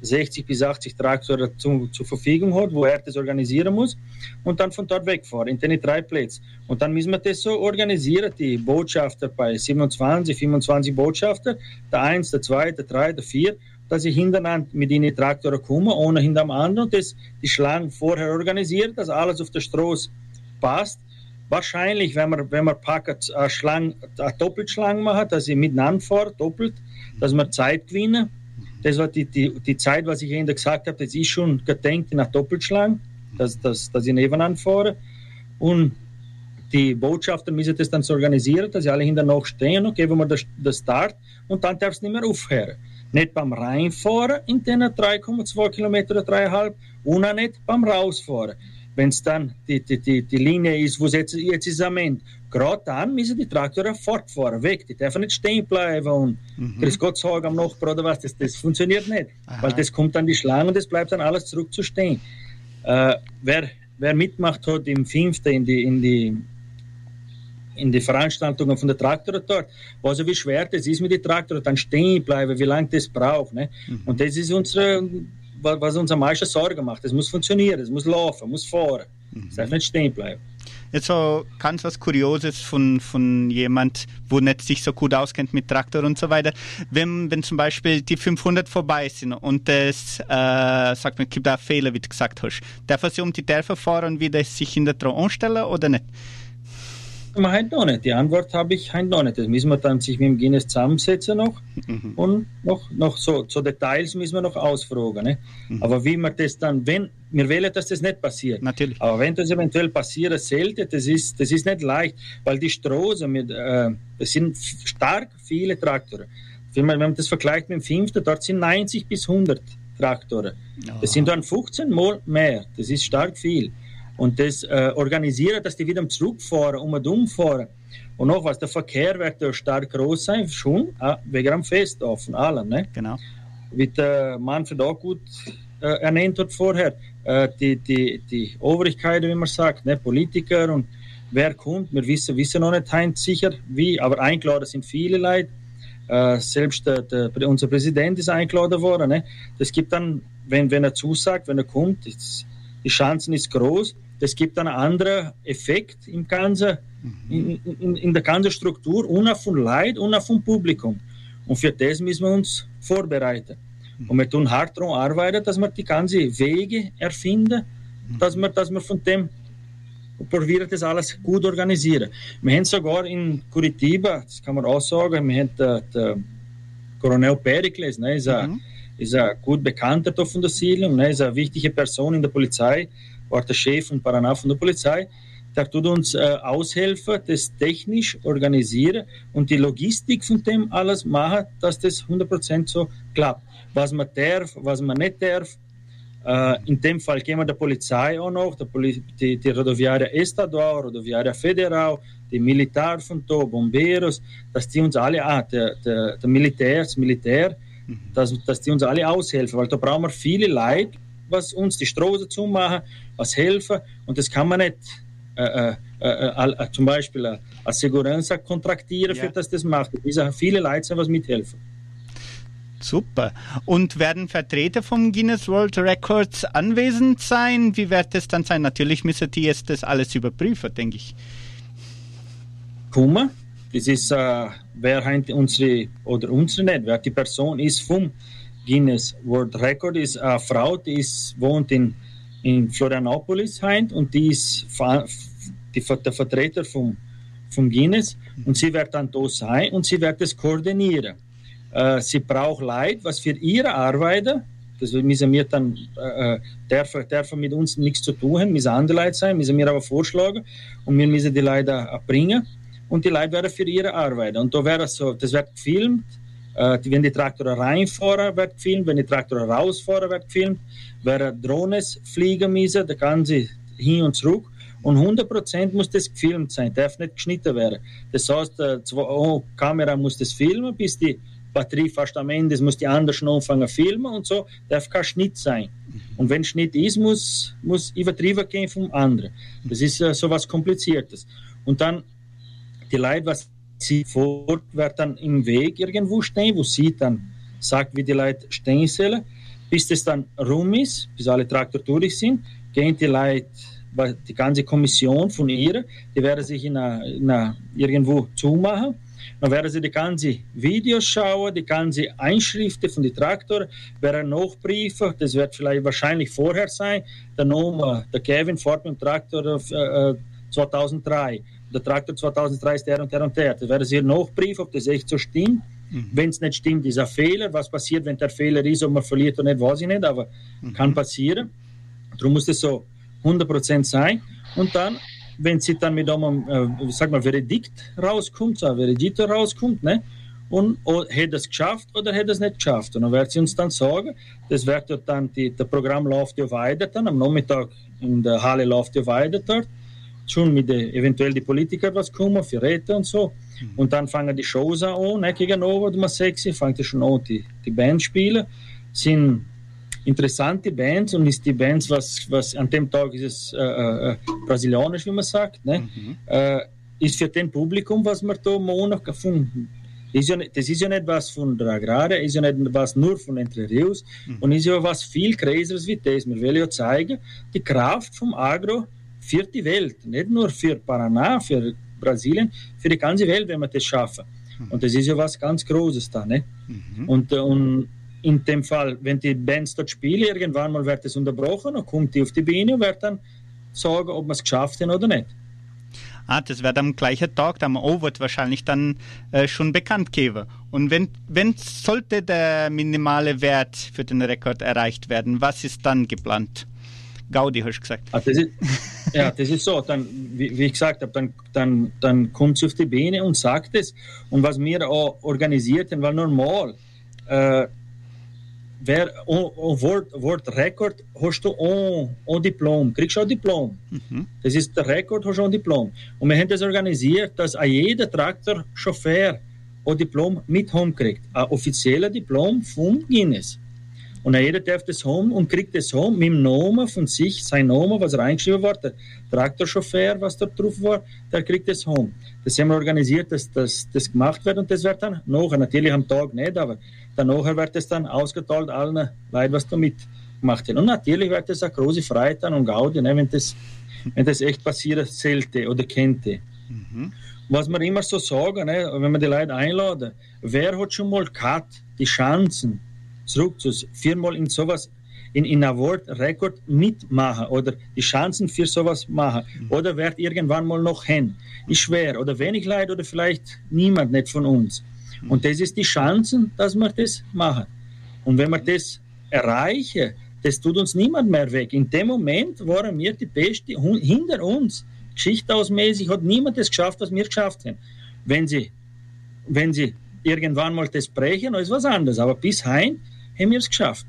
60 bis 80 Traktoren zu, zur Verfügung hat, wo er das organisieren muss und dann von dort wegfahren, in den drei Plätzen. Und dann müssen wir das so organisieren, die Botschafter bei 27, 25 Botschafter, der 1, der 2, der 3, der 4, dass ich hintereinander mit ihnen Traktoren komme, ohne hinter dem anderen, das die Schlangen vorher organisiert, dass alles auf der Straße passt Wahrscheinlich, wenn man, wenn man packt, eine, Schlange, eine Doppelschlange macht, dass ich miteinander fahre, doppelt, dass man Zeit gewinnen. Das war die, die, die Zeit, was ich Ihnen gesagt habe, das ist schon gedenkt in einer Doppelschlange, dass, dass, dass ich nebeneinander fahre. Und die Botschafter müssen das dann so organisieren, dass sie alle hinter noch stehen und geben wir das, das Start und dann darf es nicht mehr aufhören. Nicht beim Reinfahren in den 3,2 Kilometer oder 3,5 und auch nicht beim Rausfahren wenn es dann die, die, die, die Linie ist, wo jetzt, jetzt ist am Ende, gerade dann müssen die Traktoren fortfahren, weg. Die dürfen nicht stehen bleiben und mhm. Grüß Gott sagen am Nachbar oder was, das, das funktioniert nicht. Aha. Weil das kommt dann die Schlange und das bleibt dann alles zurück zu stehen. Äh, wer, wer mitmacht hat im fünften in die, in die in die Veranstaltungen von der Traktoren dort, weiß ja, wie schwer das ist mit den Traktoren, dann stehen bleiben, wie lange das braucht. Ne? Mhm. Und das ist unsere was uns am meisten Sorgen macht. Es muss funktionieren, es muss laufen, muss fahren. Mhm. Es darf nicht stehen bleiben. Jetzt so ganz was Kurioses von, von jemand, wo nicht sich so gut auskennt mit Traktor und so weiter. Wenn, wenn zum Beispiel die 500 vorbei sind und es, äh, sagt man, gibt da Fehler, wie du gesagt hast, darf er sich um die Dörfer fahren und wieder sich in der Traum anstellen oder nicht? Man halt noch nicht. Die Antwort habe ich halt noch nicht. Das müssen wir dann sich mit dem Guinness zusammensetzen noch mhm. und noch, noch so, so Details müssen wir noch ausfragen. Ne? Mhm. Aber wie man das dann, wenn, wir wählen, dass das nicht passiert. Natürlich. Aber wenn das eventuell passieren sollte, das ist, das ist nicht leicht, weil die Straße mit, äh, das sind stark viele Traktoren. Wenn man, wenn man das vergleicht mit dem fünften, dort sind 90 bis 100 Traktoren. Oh. Das sind dann 15 Mal mehr. Das ist stark viel und das äh, organisieren, dass die wieder zurückfahren und umfahren. Und noch was, der Verkehr wird ja stark groß sein, schon äh, wegen dem Fest von allen. Ne? Genau. Wie der Manfred auch gut äh, ernannt hat vorher, äh, die, die, die Obrigkeit, wie man sagt, ne? Politiker und wer kommt, wir wissen, wissen noch nicht sicher wie, aber eingeladen sind viele Leute. Uh, selbst der, der, unser Präsident ist eingeladen worden. Ne? Das gibt dann, wenn, wenn er zusagt, wenn er kommt, ist, die Chancen ist groß. Das gibt einen anderen Effekt im ganzen, in, in, in, der ganzen Struktur, auch von Leid auch vom Publikum. Und für das müssen wir uns vorbereiten. Und wir tun hart daran arbeiten, dass wir die ganzen Wege erfinden, dass wir, dass wir von dem probieren, das alles gut organisieren. Wir haben sogar in Curitiba, das kann man auch sagen, wir haben den, den Coronel Pericles, ne, ist, ein, mhm. Ist ein gut bekannter von der Siedlung, ne, ist eine wichtige Person in der Polizei, war der Chef von Paraná von der Polizei, der tut uns äh, aushelfen, das technisch organisieren und die Logistik von dem alles machen, dass das 100% so klappt. Was man darf, was man nicht darf. Äh, in dem Fall gehen wir der Polizei auch noch, der Poli die, die Rodoviaria Estadual, Rodoviaria Federal, die Militär von da, Bomberos, dass die uns alle, ah, der, der, der Militär, das Militär. Dass, dass die uns alle aushelfen, weil da brauchen wir viele Leute, was uns die Straße zumachen, was helfen. Und das kann man nicht äh, äh, äh, äh zum Beispiel äh, als Seguranza kontraktieren, ja. für das das macht. Es sind viele Leute, was mithelfen. Super. Und werden Vertreter vom Guinness World Records anwesend sein? Wie wird es dann sein? Natürlich müssen die jetzt das alles überprüfen, denke ich. Kummer, das ist, äh, wer unsere, oder unsere nicht, wer die Person ist vom Guinness World Record ist eine Frau, die ist, wohnt in, in Florianopolis heint und die ist die, der Vertreter vom, vom Guinness und sie wird dann da sein und sie wird es koordinieren. Äh, sie braucht Leute, was für ihre Arbeiter Das müssen wir dann, äh, dürfen, dürfen mit uns nichts zu tun haben, müssen andere Leute sein, müssen wir aber vorschlagen und wir müssen die Leute abbringen und die Leute werden für ihre Arbeit. Und da wäre so, das wird gefilmt, äh, wenn die Traktoren reinfahren, wird gefilmt, wenn die Traktoren rausfahren, wird gefilmt, werden Drohnes fliegen müssen, da kann sie hin und zurück. Und 100% muss das gefilmt sein, darf nicht geschnitten werden. Das heißt, die oh, Kamera muss das filmen, bis die Batterie fast am Ende ist, muss die andere schon anfangen filmen und so, darf kein Schnitt sein. Und wenn Schnitt ist, muss, muss übertrieben gehen vom anderen. Das ist äh, so was Kompliziertes. Und dann die Leute, was sie fort, wird dann im Weg irgendwo stehen, wo sie dann sagt, wie die Leute stehen sollen. Bis das dann rum ist, bis alle Traktor durch sind, gehen die Leute, die ganze Kommission von ihr, die werden sich in einer, in einer irgendwo zumachen. Dann werden Sie die ganze Videos schauen, die ganze Einschriften von den Traktoren, werden nachbriefen, das wird vielleicht wahrscheinlich vorher sein, der Name, der Kevin fährt mit dem Traktor äh, 2003, äh, der Traktor 2003 ist der und der und der, das werden Sie nachbriefen, ob das echt so stimmt. Mhm. Wenn es nicht stimmt, ist ein Fehler. Was passiert, wenn der Fehler ist und man verliert oder nicht, weiß ich nicht, aber mhm. kann passieren. Darum muss das so 100% sein. Und dann wenn sie dann mit einem, äh, sag mal, Veredikt rauskommt, so ein Vereditor rauskommt, ne? Und oh, hätte es geschafft oder hätte es nicht geschafft. Und dann wird sie uns dann sagen, das wird dann, die, das Programm läuft ja weiter dann, am Nachmittag in der Halle läuft ja weiter dort, schon mit den, eventuell die Politiker was kommen, für Räte und so. Mhm. Und dann fangen die Shows an, ne, gegen Over, man sexy, fängt schon an, die, die Band spielen, sind interessante Bands und ist die Bands, was, was an dem Tag ist es äh, äh, brasilianisch, wie man sagt, ne? Mhm. Äh, ist für den Publikum, was wir da Monat gefunden ist ja nicht, das ist ja nicht was von der Agrare, ist ja nicht was nur von Entre Rios mhm. und ist ja was viel größeres wie das. Wir wollen ja zeigen, die Kraft vom Agro für die Welt, nicht nur für Paraná, für Brasilien, für die ganze Welt, wenn wir das schaffen. Mhm. Und das ist ja was ganz Großes da. Ne? Mhm. Und, und in dem Fall, wenn die Bands dort spielen, irgendwann mal wird es unterbrochen, dann kommt die auf die Bühne und wird dann sagen, ob man es geschafft hat oder nicht. Ah, das wird am gleichen Tag, am Overt wahrscheinlich dann äh, schon bekannt geben. Und wenn, wenn sollte der minimale Wert für den Rekord erreicht werden, was ist dann geplant? Gaudi, hast du gesagt. Ah, das ist, ja, das ist so. Dann, wie, wie ich gesagt habe, dann, dann, dann kommt sie auf die Bühne und sagt es. Und was wir auch organisiert haben, weil normal, äh, wer, on Word, Word Record hast du ein, ein Diplom, kriegst du ein Diplom. Mhm. Das ist der Rekord, hast du ein Diplom. Und wir haben das organisiert, dass jeder Traktorchauffeur ein Diplom mit home kriegt. Ein offizielles Diplom vom Guinness. Und jeder darf das home und kriegt das home mit dem Namen von sich, sein Name, was reingeschrieben war, der Traktorchauffeur, was da drauf war, der kriegt das home. Das haben wir organisiert, dass das, das gemacht wird und das wird dann nachher, natürlich am Tag nicht, aber danach wird es dann ausgeteilt allen Leuten, was da mitgemacht haben. Und natürlich wird das eine große Freiheit und Gaudi, ne, wenn, das, wenn das echt passieren sollte oder könnte. Mhm. Was wir immer so sagen, ne, wenn wir die Leute einladen, wer hat schon mal gehabt, die Chancen, zurück zu viermal in sowas in, in einer World Record mitmachen oder die Chancen für sowas machen mhm. oder wird irgendwann mal noch hin. Ist schwer oder wenig Leid oder vielleicht niemand nicht von uns. Mhm. Und das ist die Chancen, dass wir das machen. Und wenn wir das erreichen, das tut uns niemand mehr weg. In dem Moment waren wir die Beste hinter uns. Geschichtausmäßig hat niemand das geschafft, was wir geschafft haben. Wenn sie, wenn sie irgendwann mal das brechen, dann ist was anderes. Aber bis heim haben wir es geschafft.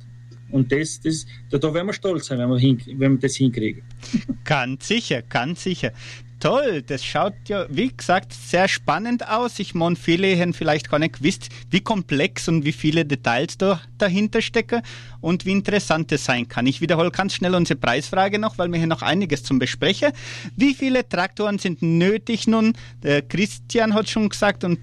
Und das, das, da, da werden wir stolz sein, wenn wir, hin, wenn wir das hinkriegen. Ganz sicher, ganz sicher. Toll, das schaut ja, wie gesagt, sehr spannend aus. Ich meine, viele haben vielleicht gar nicht gewusst, wie komplex und wie viele Details da dahinter stecken und wie interessant es sein kann. Ich wiederhole ganz schnell unsere Preisfrage noch, weil wir hier noch einiges zum Besprechen. Wie viele Traktoren sind nötig nun? Der Christian hat schon gesagt und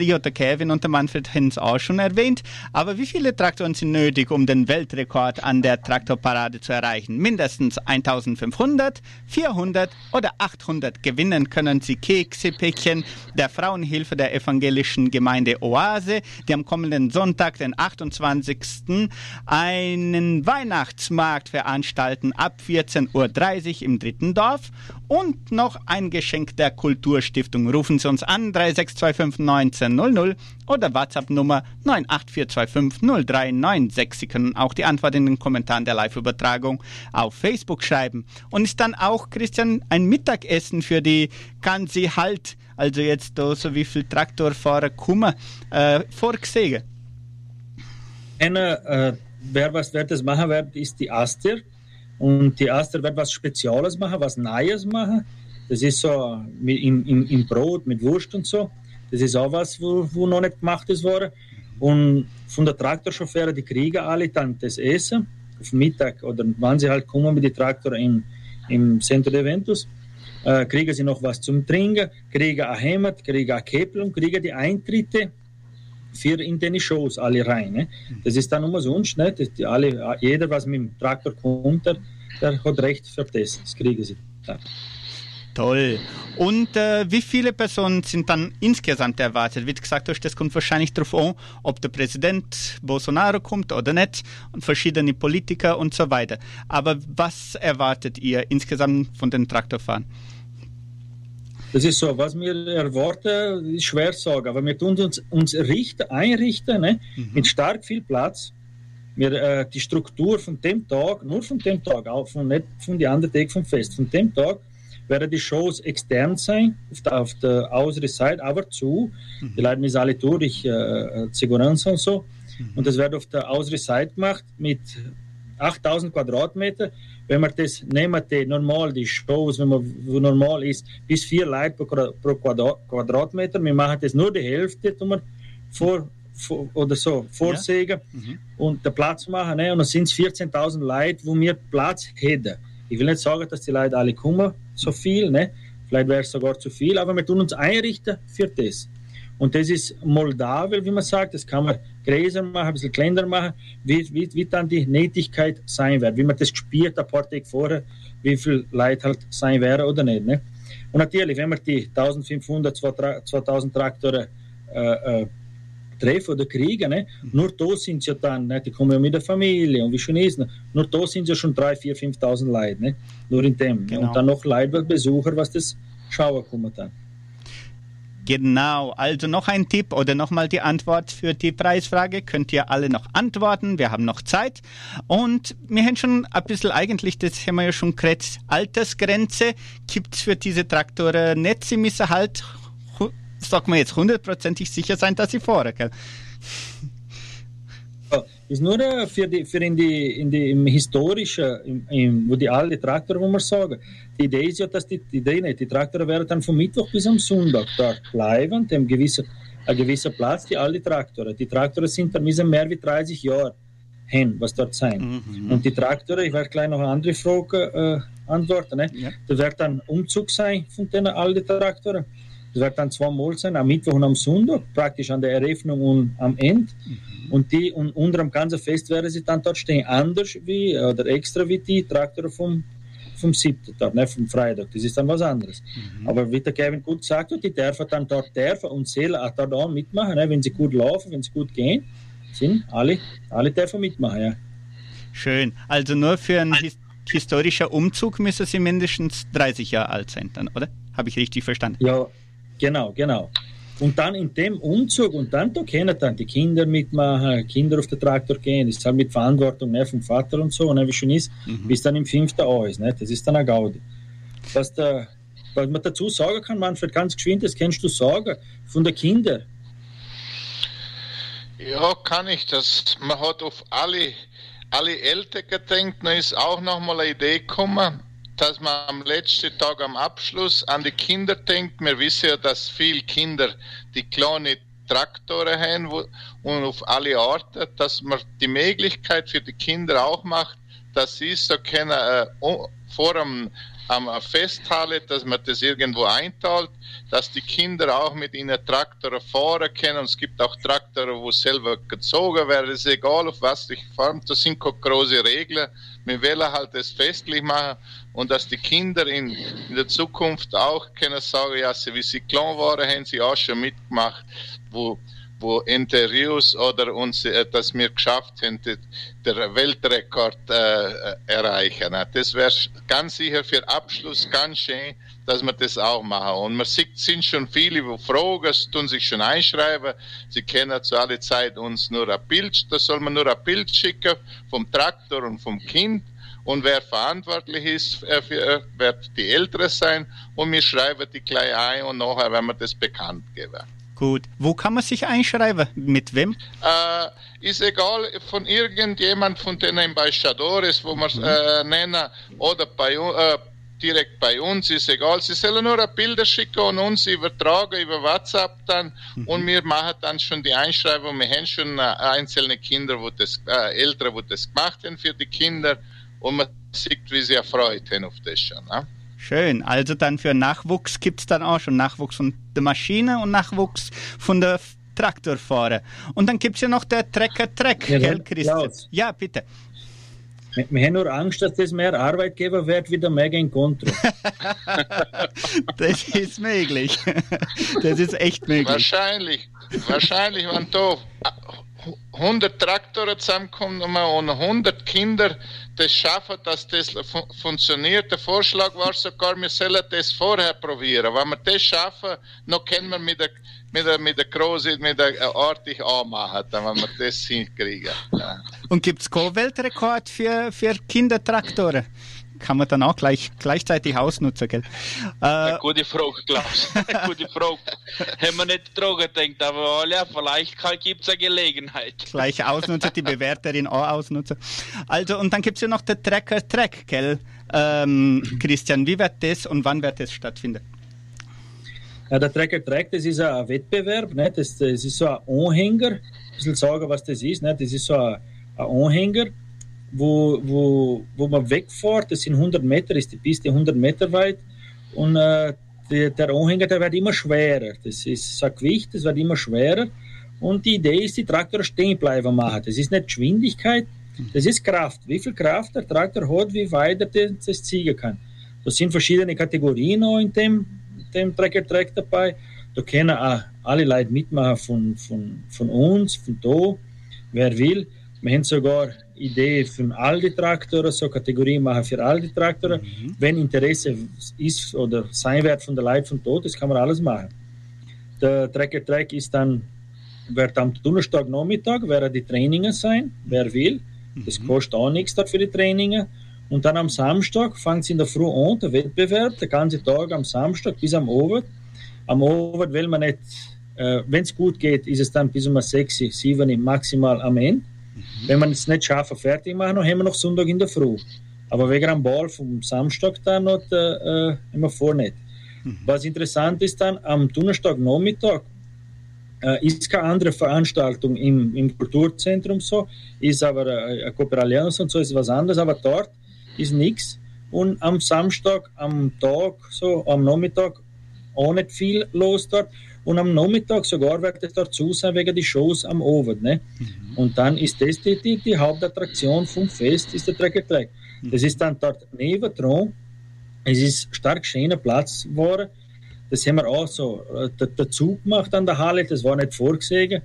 ja, der Kevin und der Manfred haben es auch schon erwähnt. Aber wie viele Traktoren sind nötig, um den Weltrekord an der Traktorparade zu erreichen? Mindestens 1500, 400 oder 800 gewinnen können Sie Keksepäckchen der Frauenhilfe der evangelischen Gemeinde Oase, die am kommenden Sonntag, den 28. einen Weihnachtsmarkt veranstalten ab 14.30 Uhr im dritten Dorf und noch ein Geschenk der Kulturstiftung. Rufen Sie uns an 36259 1900 oder WhatsApp-Nummer 98425 0396. Sie können auch die Antwort in den Kommentaren der Live-Übertragung auf Facebook schreiben. Und ist dann auch, Christian, ein Mittagessen für die ganze Halt, also jetzt so wie viel Traktorfahrer kommen, äh, vorgesehen? Einer, äh, wer was das machen wird, ist die Aster. Und die Aster wird was Spezielles machen, was Neues machen. Das ist so mit, im, im, im Brot mit Wurst und so. Das ist auch was, wo, wo noch nicht gemacht ist worden. Und von der Traktorchauffeure, die kriegen alle dann das Essen auf Mittag oder wann sie halt kommen mit den Traktoren im, im Centro de Eventos, äh, kriegen sie noch was zum Trinken, kriegen ein Hemd, kriegen ein Käppel und kriegen die Eintritte für in den Shows alle rein. Ne? Das ist dann immer sonst, ne? Das, alle, jeder, was mit dem Traktor kommt, der, der hat Recht für das. Das kriegen sie dann. Toll. Und äh, wie viele Personen sind dann insgesamt erwartet? Wie gesagt, das kommt wahrscheinlich darauf an, ob der Präsident Bolsonaro kommt oder nicht und verschiedene Politiker und so weiter. Aber was erwartet ihr insgesamt von den Traktorfahren? Das ist so, was wir erwarten, ist schwer zu sagen, aber wir tun uns, uns richten, einrichten ne? Mhm. mit stark viel Platz. Wir, äh, die Struktur von dem Tag, nur von dem Tag, auch von, nicht von den anderen Tagen vom Fest, von dem Tag werden die Shows extern sein, auf der, auf der äußeren Seite, aber zu. Mhm. Die leiten uns alle durch, äh, äh Seguranza und so. Mhm. Und das wird auf der äußeren Seite gemacht mit 8000 Quadratmeter. Wenn man das nehmen, die normal, die Shows, wenn man wo normal ist, bis vier Leute pro, pro Quadratmeter. Wir machen das nur die Hälfte, tun wir vor, vor oder so vorsägen ja. mhm. und den Platz machen. Ne? Und dann sind es 14.000 Leute, wo wir Platz hätten. Ich will nicht sagen, dass die Leute alle kommen, so viel, ne? vielleicht wäre es sogar zu viel, aber wir tun uns einrichten für das. Und das ist Moldawien, wie man sagt, das kann man größer machen, ein bisschen kleiner machen, wie, wie, wie dann die Nätigkeit sein wird, wie man das gespielt ein paar Tage vorher, wie viel Leute halt sein werden oder nicht. Ne? Und natürlich, wenn man die 1500, 2000 Traktoren äh, äh, treffen oder kriegen, ne? Nur da sind sie ja dann, ne? die kommen ja mit der Familie und wie schön ist, ne? nur da sind ja schon 3.000, 4.000, 5.000 Leute, ne? nur in dem. Genau. Und dann noch Leute, Besucher, was das schauen kommen dann. Genau, also noch ein Tipp oder nochmal die Antwort für die Preisfrage. Könnt ihr alle noch antworten, wir haben noch Zeit. Und wir haben schon ein bisschen eigentlich, das haben wir ja schon geredet, Altersgrenze gibt es für diese Traktoren nicht. Sie müssen halt sag mal jetzt, hundertprozentig sicher sein, dass sie fahren. Gell? Ist nur äh, für, die, für in die, in die, im historischen, im, im, wo die alten Traktoren, wo man sagen, die Idee ist ja, dass die, die Idee nicht, die Traktoren werden dann vom Mittwoch bis am Sonntag da bleiben, dem gewissen, ein gewisser Platz, die alten Traktoren. Die Traktoren sind dann müssen mehr wie 30 Jahre hin, was dort sein. Mhm. Und die Traktoren, ich werde gleich noch eine andere Frage äh, antworten, ne? Ja. da wird dann Umzug sein von den alten Traktoren. Das wird dann zweimal sein, am Mittwoch und am Sonntag, praktisch an der Eröffnung und am Ende. Mhm. Und die und unter dem ganzen Fest werden sie dann dort stehen, anders wie oder extra wie die Traktoren vom vom siebten Tag, ne, vom Freitag. Das ist dann was anderes. Mhm. Aber wie der Kevin gut gesagt hat, die dürfen dann dort dürfen und zählen auch dort mitmachen, ne, wenn sie gut laufen, wenn sie gut gehen, sind alle, alle dürfen mitmachen, ja. Schön. Also nur für einen his historischen Umzug müssen sie mindestens 30 Jahre alt sein, dann, oder? Habe ich richtig verstanden? Ja, Genau, genau. Und dann in dem Umzug und dann da können dann die Kinder mitmachen, Kinder auf den Traktor gehen, das ist halt mit Verantwortung ne, vom Vater und so, ne, wie schon ist, mhm. bis dann im fünften Jahr ist. Ne, das ist dann eine Gaudi. Was, der, was man dazu sagen kann, Manfred, ganz geschwind, das kannst du sagen, von den Kindern. Ja, kann ich das. Man hat auf alle, alle Eltern gedenkt, da ist auch nochmal eine Idee gekommen dass man am letzten Tag am Abschluss an die Kinder denkt. Wir wissen ja, dass viele Kinder die kleinen Traktoren haben wo, und auf alle Orte, dass man die Möglichkeit für die Kinder auch macht, dass sie so können äh, vor dem am Festhalle, dass man das irgendwo einteilt, dass die Kinder auch mit ihnen Traktoren fahren können. Und es gibt auch Traktoren, wo selber gezogen werden. Ist egal, auf was ich fahre. Das sind keine große Regeln. Wir wollen halt das festlich machen und dass die Kinder in, in der Zukunft auch können sagen, ja, wie sie klein waren, haben sie auch schon mitgemacht, wo wo Interviews oder uns, äh, dass wir geschafft haben, den Weltrekord äh, erreichen. Das wäre ganz sicher für Abschluss ganz schön, dass wir das auch machen. Und man sieht, sind schon viele, die fragen, tun sich schon einschreiben. Sie kennen zu aller Zeit uns nur ein Bild, da soll man nur ein Bild schicken vom Traktor und vom Kind. Und wer verantwortlich ist, äh, für, äh, wird die Ältere sein. Und wir schreiben die gleich ein und nachher werden wir das bekannt geben. Gut. Wo kann man sich einschreiben? Mit wem? Äh, ist egal, von irgendjemand von den Ambassadores, wo wir mhm. äh, nennen, oder bei, äh, direkt bei uns, ist egal. Sie sollen nur Bilder schicken und uns übertragen über WhatsApp dann mhm. und wir machen dann schon die Einschreibung. Wir haben schon äh, einzelne Kinder, wo das, äh, Eltern, wo das gemacht haben für die Kinder und man sieht, wie sie erfreut haben auf das schon. Ne? Schön. Also dann für Nachwuchs gibt es dann auch schon Nachwuchs von der Maschine und Nachwuchs von der Traktorfahrer. Und dann gibt es ja noch der Trecker-Treck, ja, gell, Christian? Ja, bitte. Wir, haben nur Angst, dass das mehr Arbeitgeber wird wie der Mega Encontro. das ist möglich. Das ist echt möglich. Wahrscheinlich. Wahrscheinlich, wenn da 100 Traktoren zusammenkommen und 100 Kinder das schaffen, dass das fun funktioniert. Der Vorschlag war sogar, wir sollen das vorher probieren. Wenn wir das schaffen, noch können wir mit der, mit der, mit der Große, mit der artig anmachen, wenn wir das hinkriegen. Ja. Und gibt es Co-Weltrekord für, für Kindertraktoren? Kann man dann auch gleich, gleichzeitig ausnutzen, gell? Äh, gute Frage, Klaus. gute Frage. Haben wir nicht dran gedacht, aber ja, vielleicht gibt es eine Gelegenheit. Gleich ausnutzen, die Bewerterin auch ausnutzen. Also, und dann gibt es ja noch den Tracker-Track, gell? Ähm, Christian, wie wird das und wann wird das stattfinden? Ja, der Tracker-Track, das ist ein Wettbewerb, ne? das, das ist so ein Anhänger. Ein bisschen sagen, was das ist. Ne? Das ist so ein, ein Anhänger wo, wo, wo man wegfährt, das sind 100 Meter, ist die Piste 100 Meter weit und äh, der, der Anhänger, der wird immer schwerer. Das ist ein Gewicht, das wird immer schwerer und die Idee ist, die Traktor stehen bleiben machen. Das ist nicht Geschwindigkeit, das ist Kraft. Wie viel Kraft der Traktor hat, wie weit er das ziehen kann. Das sind verschiedene Kategorien auch in dem, dem Trecker-Track dabei. Da können auch alle Leute mitmachen von, von, von uns, von da, wer will. Wir haben sogar Idee für all die Traktoren, so Kategorien machen für all die Traktoren. Mhm. Wenn Interesse ist oder sein wird von der Leute von Tod, das kann man alles machen. Der Trecker Track ist dann, wird am Donnerstag Nachmittag, werden die Trainingen sein, wer will. Das mhm. kostet auch nichts dort für die Trainingen. Und dann am Samstag fängt es in der Früh an, der Wettbewerb, der ganze Tag am Samstag bis am Abend. Am Abend will man nicht, äh, wenn es gut geht, ist es dann bis um 6, 7 maximal am Ende. Wenn man es nicht schaffen, fertig machen, dann haben wir noch Sonntag in der Früh. Aber wegen am Ball vom Samstag dann noch, äh, haben wir vor nicht. Mhm. Was interessant ist dann, am Donnerstag Nachmittag äh, ist keine andere Veranstaltung im, im Kulturzentrum so, ist aber äh, eine Kooperation und so ist was anderes, aber dort ist nichts. Und am Samstag, am Tag, so am Nachmittag, auch nicht viel los dort. Und am Nachmittag sogar wird es dazu sein wegen die Shows am Abend. Ne? Mhm. Und dann ist das die, die, die, Hauptattraktion vom Fest, ist der Trecker Track. Mhm. Das ist dann dort neben dran. Es ist stark schöner Platz geworden. Das haben wir auch so äh, dazu gemacht an der Halle. Das war nicht vorgesehen.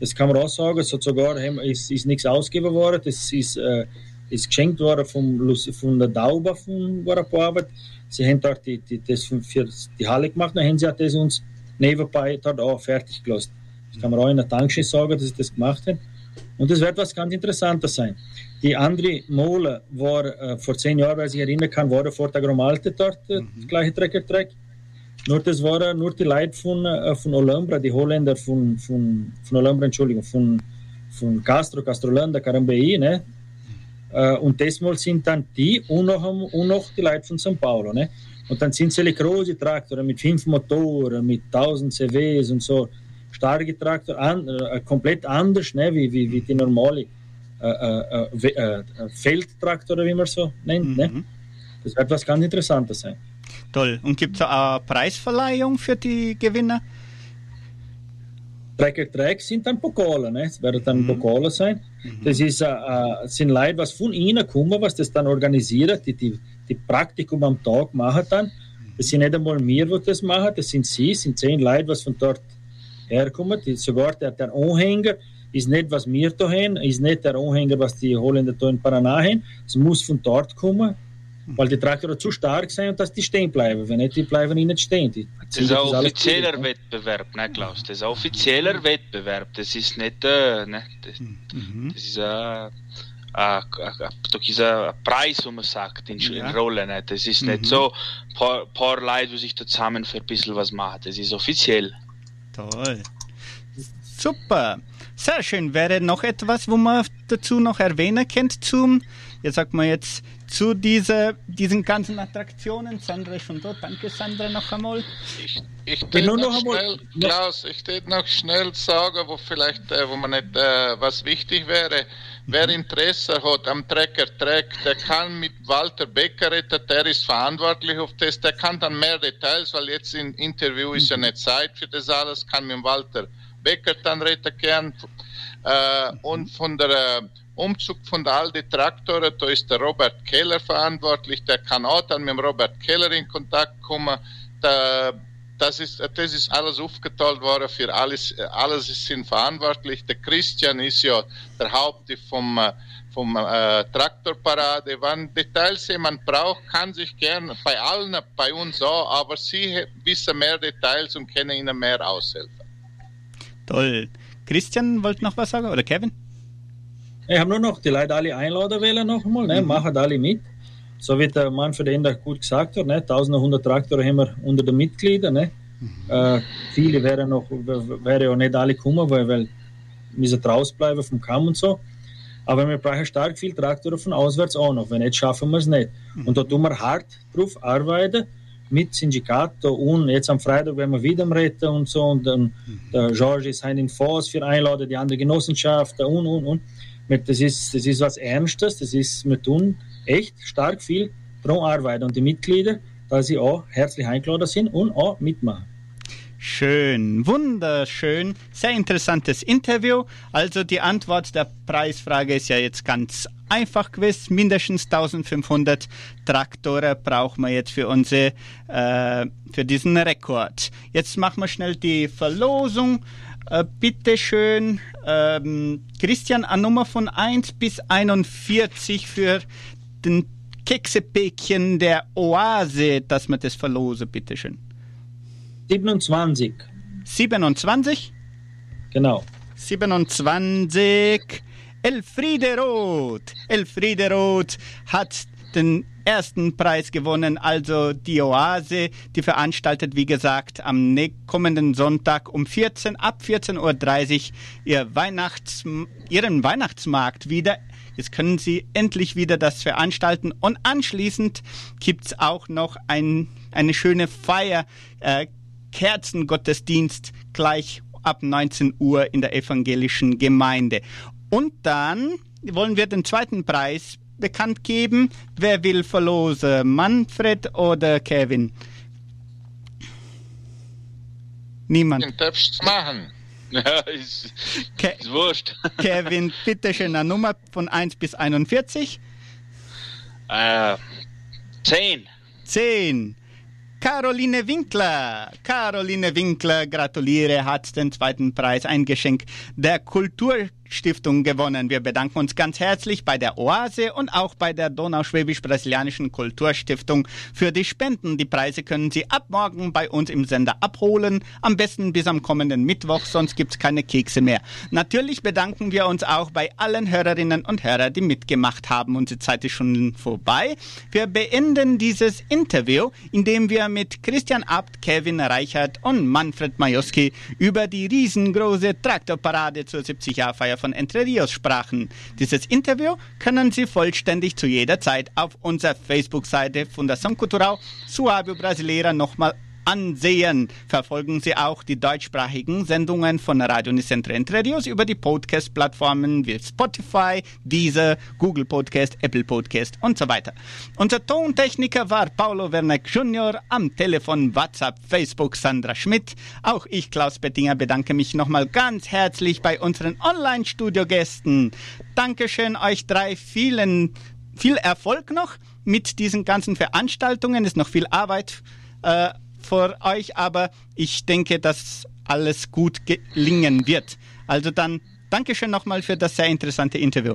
Das kann man auch sagen. So sogar haben, ist, ist nichts ausgegeben worden. Das ist, äh, ist geschenkt worden vom, von der Dauber von Arbeit. Sie haben dort die, die, das für die Halle gemacht. Dann haben sie das uns nebenbei dort auch fertig gelassen. Das kann man auch in der Tankstelle sagen, dass ich das gemacht habe. Und das wird was ganz Interessantes sein. Die andere Mole war äh, vor zehn Jahren, weil ich erinnern kann, war der Alte dort, äh, mhm. das gleiche Trecker-Track. Nur das waren nur die Leute von, äh, von Olambra, die Holländer von, von, von Olambra, Entschuldigung, von, von Castro, Castrolanda, Carambei, ne? Äh, und diesmal sind dann die und noch, und noch die Leute von São Paulo, ne? Und dann sind es große Traktoren mit fünf Motoren, mit 1000 CWs und so. Starke Traktoren, an, äh, komplett anders ne, wie, wie, wie die normale äh, äh, äh, äh Feldtraktoren, wie man so nennt. Ne? Mhm. Ne? Das wird was ganz Interessantes sein. Toll. Und gibt es eine Preisverleihung für die Gewinner? Tracker Track sind dann Pokale, ne? Es werden dann mhm. Pokale sein. Mhm. Das ist, äh, sind Leute, was von ihnen kommen, was das dann organisiert, die, die die Praktikum am Tag machen dann. Das sind nicht einmal wir, die das machen, das sind sie, das sind zehn Leute, was von dort herkommen. Die, sogar der, der Anhänger ist nicht, was wir da haben, ist nicht der Anhänger, was die Holländer da in Paraná haben. Es muss von dort kommen, weil die Traktoren zu stark sind und dass die stehen bleiben. Wenn nicht, die bleiben nicht stehen. Die, das ist ein offizieller Wettbewerb, ne, Klaus? Das ist ein offizieller Wettbewerb. Das ist nicht, äh, ne, das, mhm. das ist ein, äh, doch ist ein Preis, wo man sagt, in, ja. in Rollen. Ne? Das ist mhm. nicht so ein paar, paar Leute, die sich da zusammen für ein bisschen was machen. Das ist offiziell. Toll. Super. Sehr schön. Wäre noch etwas, wo man dazu noch erwähnen könnte zum, jetzt sagt man jetzt, zu dieser, diesen ganzen Attraktionen. Sandra ist schon dort. Danke, Sandra, noch einmal. Ich, ich noch, noch schnell, Klaus, ich würde noch schnell sagen, wo vielleicht, äh, wo man nicht, äh, was wichtig wäre. Wer. Interesse hat am Trecker Track, der kann mit Walter Becker reden, der ist verantwortlich auf das, der kann dann mehr Details, weil jetzt im Interview ist ja nicht Zeit für das alles, kann mit Walter Becker dann reden. Äh, und von der äh, Umzug von der alten Traktoren, da ist der Robert Keller verantwortlich, der kann auch dann mit Robert Keller in Kontakt kommen. Da, das ist, das ist alles aufgeteilt worden für alles, alles sind verantwortlich. Der Christian ist ja der Haupt vom, vom äh, Traktorparade. Wenn Details jemand braucht, kann sich gerne bei allen, bei uns auch, aber sie wissen mehr Details und können ihnen mehr aushelfen. Toll. Christian wollte noch was sagen oder Kevin? Ich habe nur noch die Leute alle einladen wollen noch einmal, ne? Mhm. machen alle mit. So wie der den da gut gesagt hat, ne? 1100 Traktoren haben wir unter den Mitgliedern. Ne? Mhm. Äh, viele wären noch, wären ja nicht alle gekommen, weil, weil müssen draußen bleiben vom Kamm und so. Aber wir brauchen stark viel Traktoren von auswärts auch noch. Wenn nicht, schaffen wir es nicht. Mhm. Und da tun wir hart drauf arbeiten mit Syndicato und jetzt am Freitag werden wir wieder reden und so. Und dann mhm. der George ist in Voss für einladen, die andere Genossenschaft und und und das ist, das ist was Ernstes, das ist, wir tun echt stark viel pro Arbeit und die Mitglieder, da sie auch herzlich eingeladen sind und auch mitmachen. Schön, wunderschön, sehr interessantes Interview. Also die Antwort der Preisfrage ist ja jetzt ganz einfach gewesen. Mindestens 1500 Traktoren brauchen wir jetzt für unsere, äh, für diesen Rekord. Jetzt machen wir schnell die Verlosung. Äh, bitte schön, ähm, Christian, eine Nummer von 1 bis 41 für den Keksepäckchen der Oase, dass wir das verlosen, bitte schön. 27. 27? Genau. 27. Elfriede Roth. Elfriede Roth hat den ersten Preis gewonnen, also die Oase, die veranstaltet, wie gesagt, am kommenden Sonntag um 14, ab 14.30 Uhr ihr Weihnachts, ihren Weihnachtsmarkt wieder. Jetzt können Sie endlich wieder das veranstalten und anschließend gibt's auch noch ein, eine schöne Feier, äh, Kerzengottesdienst gleich ab 19 Uhr in der evangelischen Gemeinde. Und dann wollen wir den zweiten Preis bekannt geben. Wer will verlosen? Manfred oder Kevin? Niemand. Den darfst machen. Ja, ist, Ke ist wurscht. Kevin, bitte schön eine Nummer von 1 bis 41. Äh, 10. 10. Caroline Winkler. Caroline Winkler, gratuliere, hat den zweiten Preis, ein Geschenk der Kultur Stiftung gewonnen. Wir bedanken uns ganz herzlich bei der Oase und auch bei der Donauschwäbisch-Brasilianischen Kulturstiftung für die Spenden. Die Preise können Sie ab morgen bei uns im Sender abholen. Am besten bis am kommenden Mittwoch, sonst gibt es keine Kekse mehr. Natürlich bedanken wir uns auch bei allen Hörerinnen und Hörern, die mitgemacht haben. Unsere Zeit ist schon vorbei. Wir beenden dieses Interview, indem wir mit Christian Abt, Kevin Reichert und Manfred Majowski über die riesengroße Traktorparade zur 70-Jahr-Feier von Entre Rios sprachen. Dieses Interview können Sie vollständig zu jeder Zeit auf unserer Facebook-Seite Fundação Cultural Suábio Brasileira nochmal ansehen. Verfolgen Sie auch die deutschsprachigen Sendungen von Radio Nicentro Entre Rios über die Podcast-Plattformen wie Spotify, Deezer, Google Podcast, Apple Podcast und so weiter. Unser Tontechniker war Paulo Werneck Jr., am Telefon WhatsApp, Facebook Sandra Schmidt. Auch ich, Klaus Bettinger, bedanke mich nochmal ganz herzlich bei unseren Online-Studio-Gästen. Dankeschön euch drei, vielen, viel Erfolg noch mit diesen ganzen Veranstaltungen. Ist noch viel Arbeit. Äh, vor euch, aber ich denke, dass alles gut gelingen wird. Also dann Dankeschön nochmal für das sehr interessante Interview.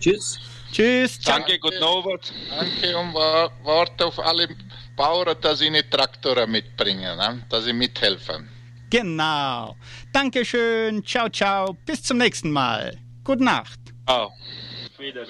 Tschüss. Tschüss. Danke, guten Abend. Danke und wa- warte auf alle Bauern, dass sie eine Traktoren mitbringen, ne? dass sie mithelfen. Genau. Dankeschön. Ciao, ciao. Bis zum nächsten Mal. Gute Nacht. Ciao. Wieder.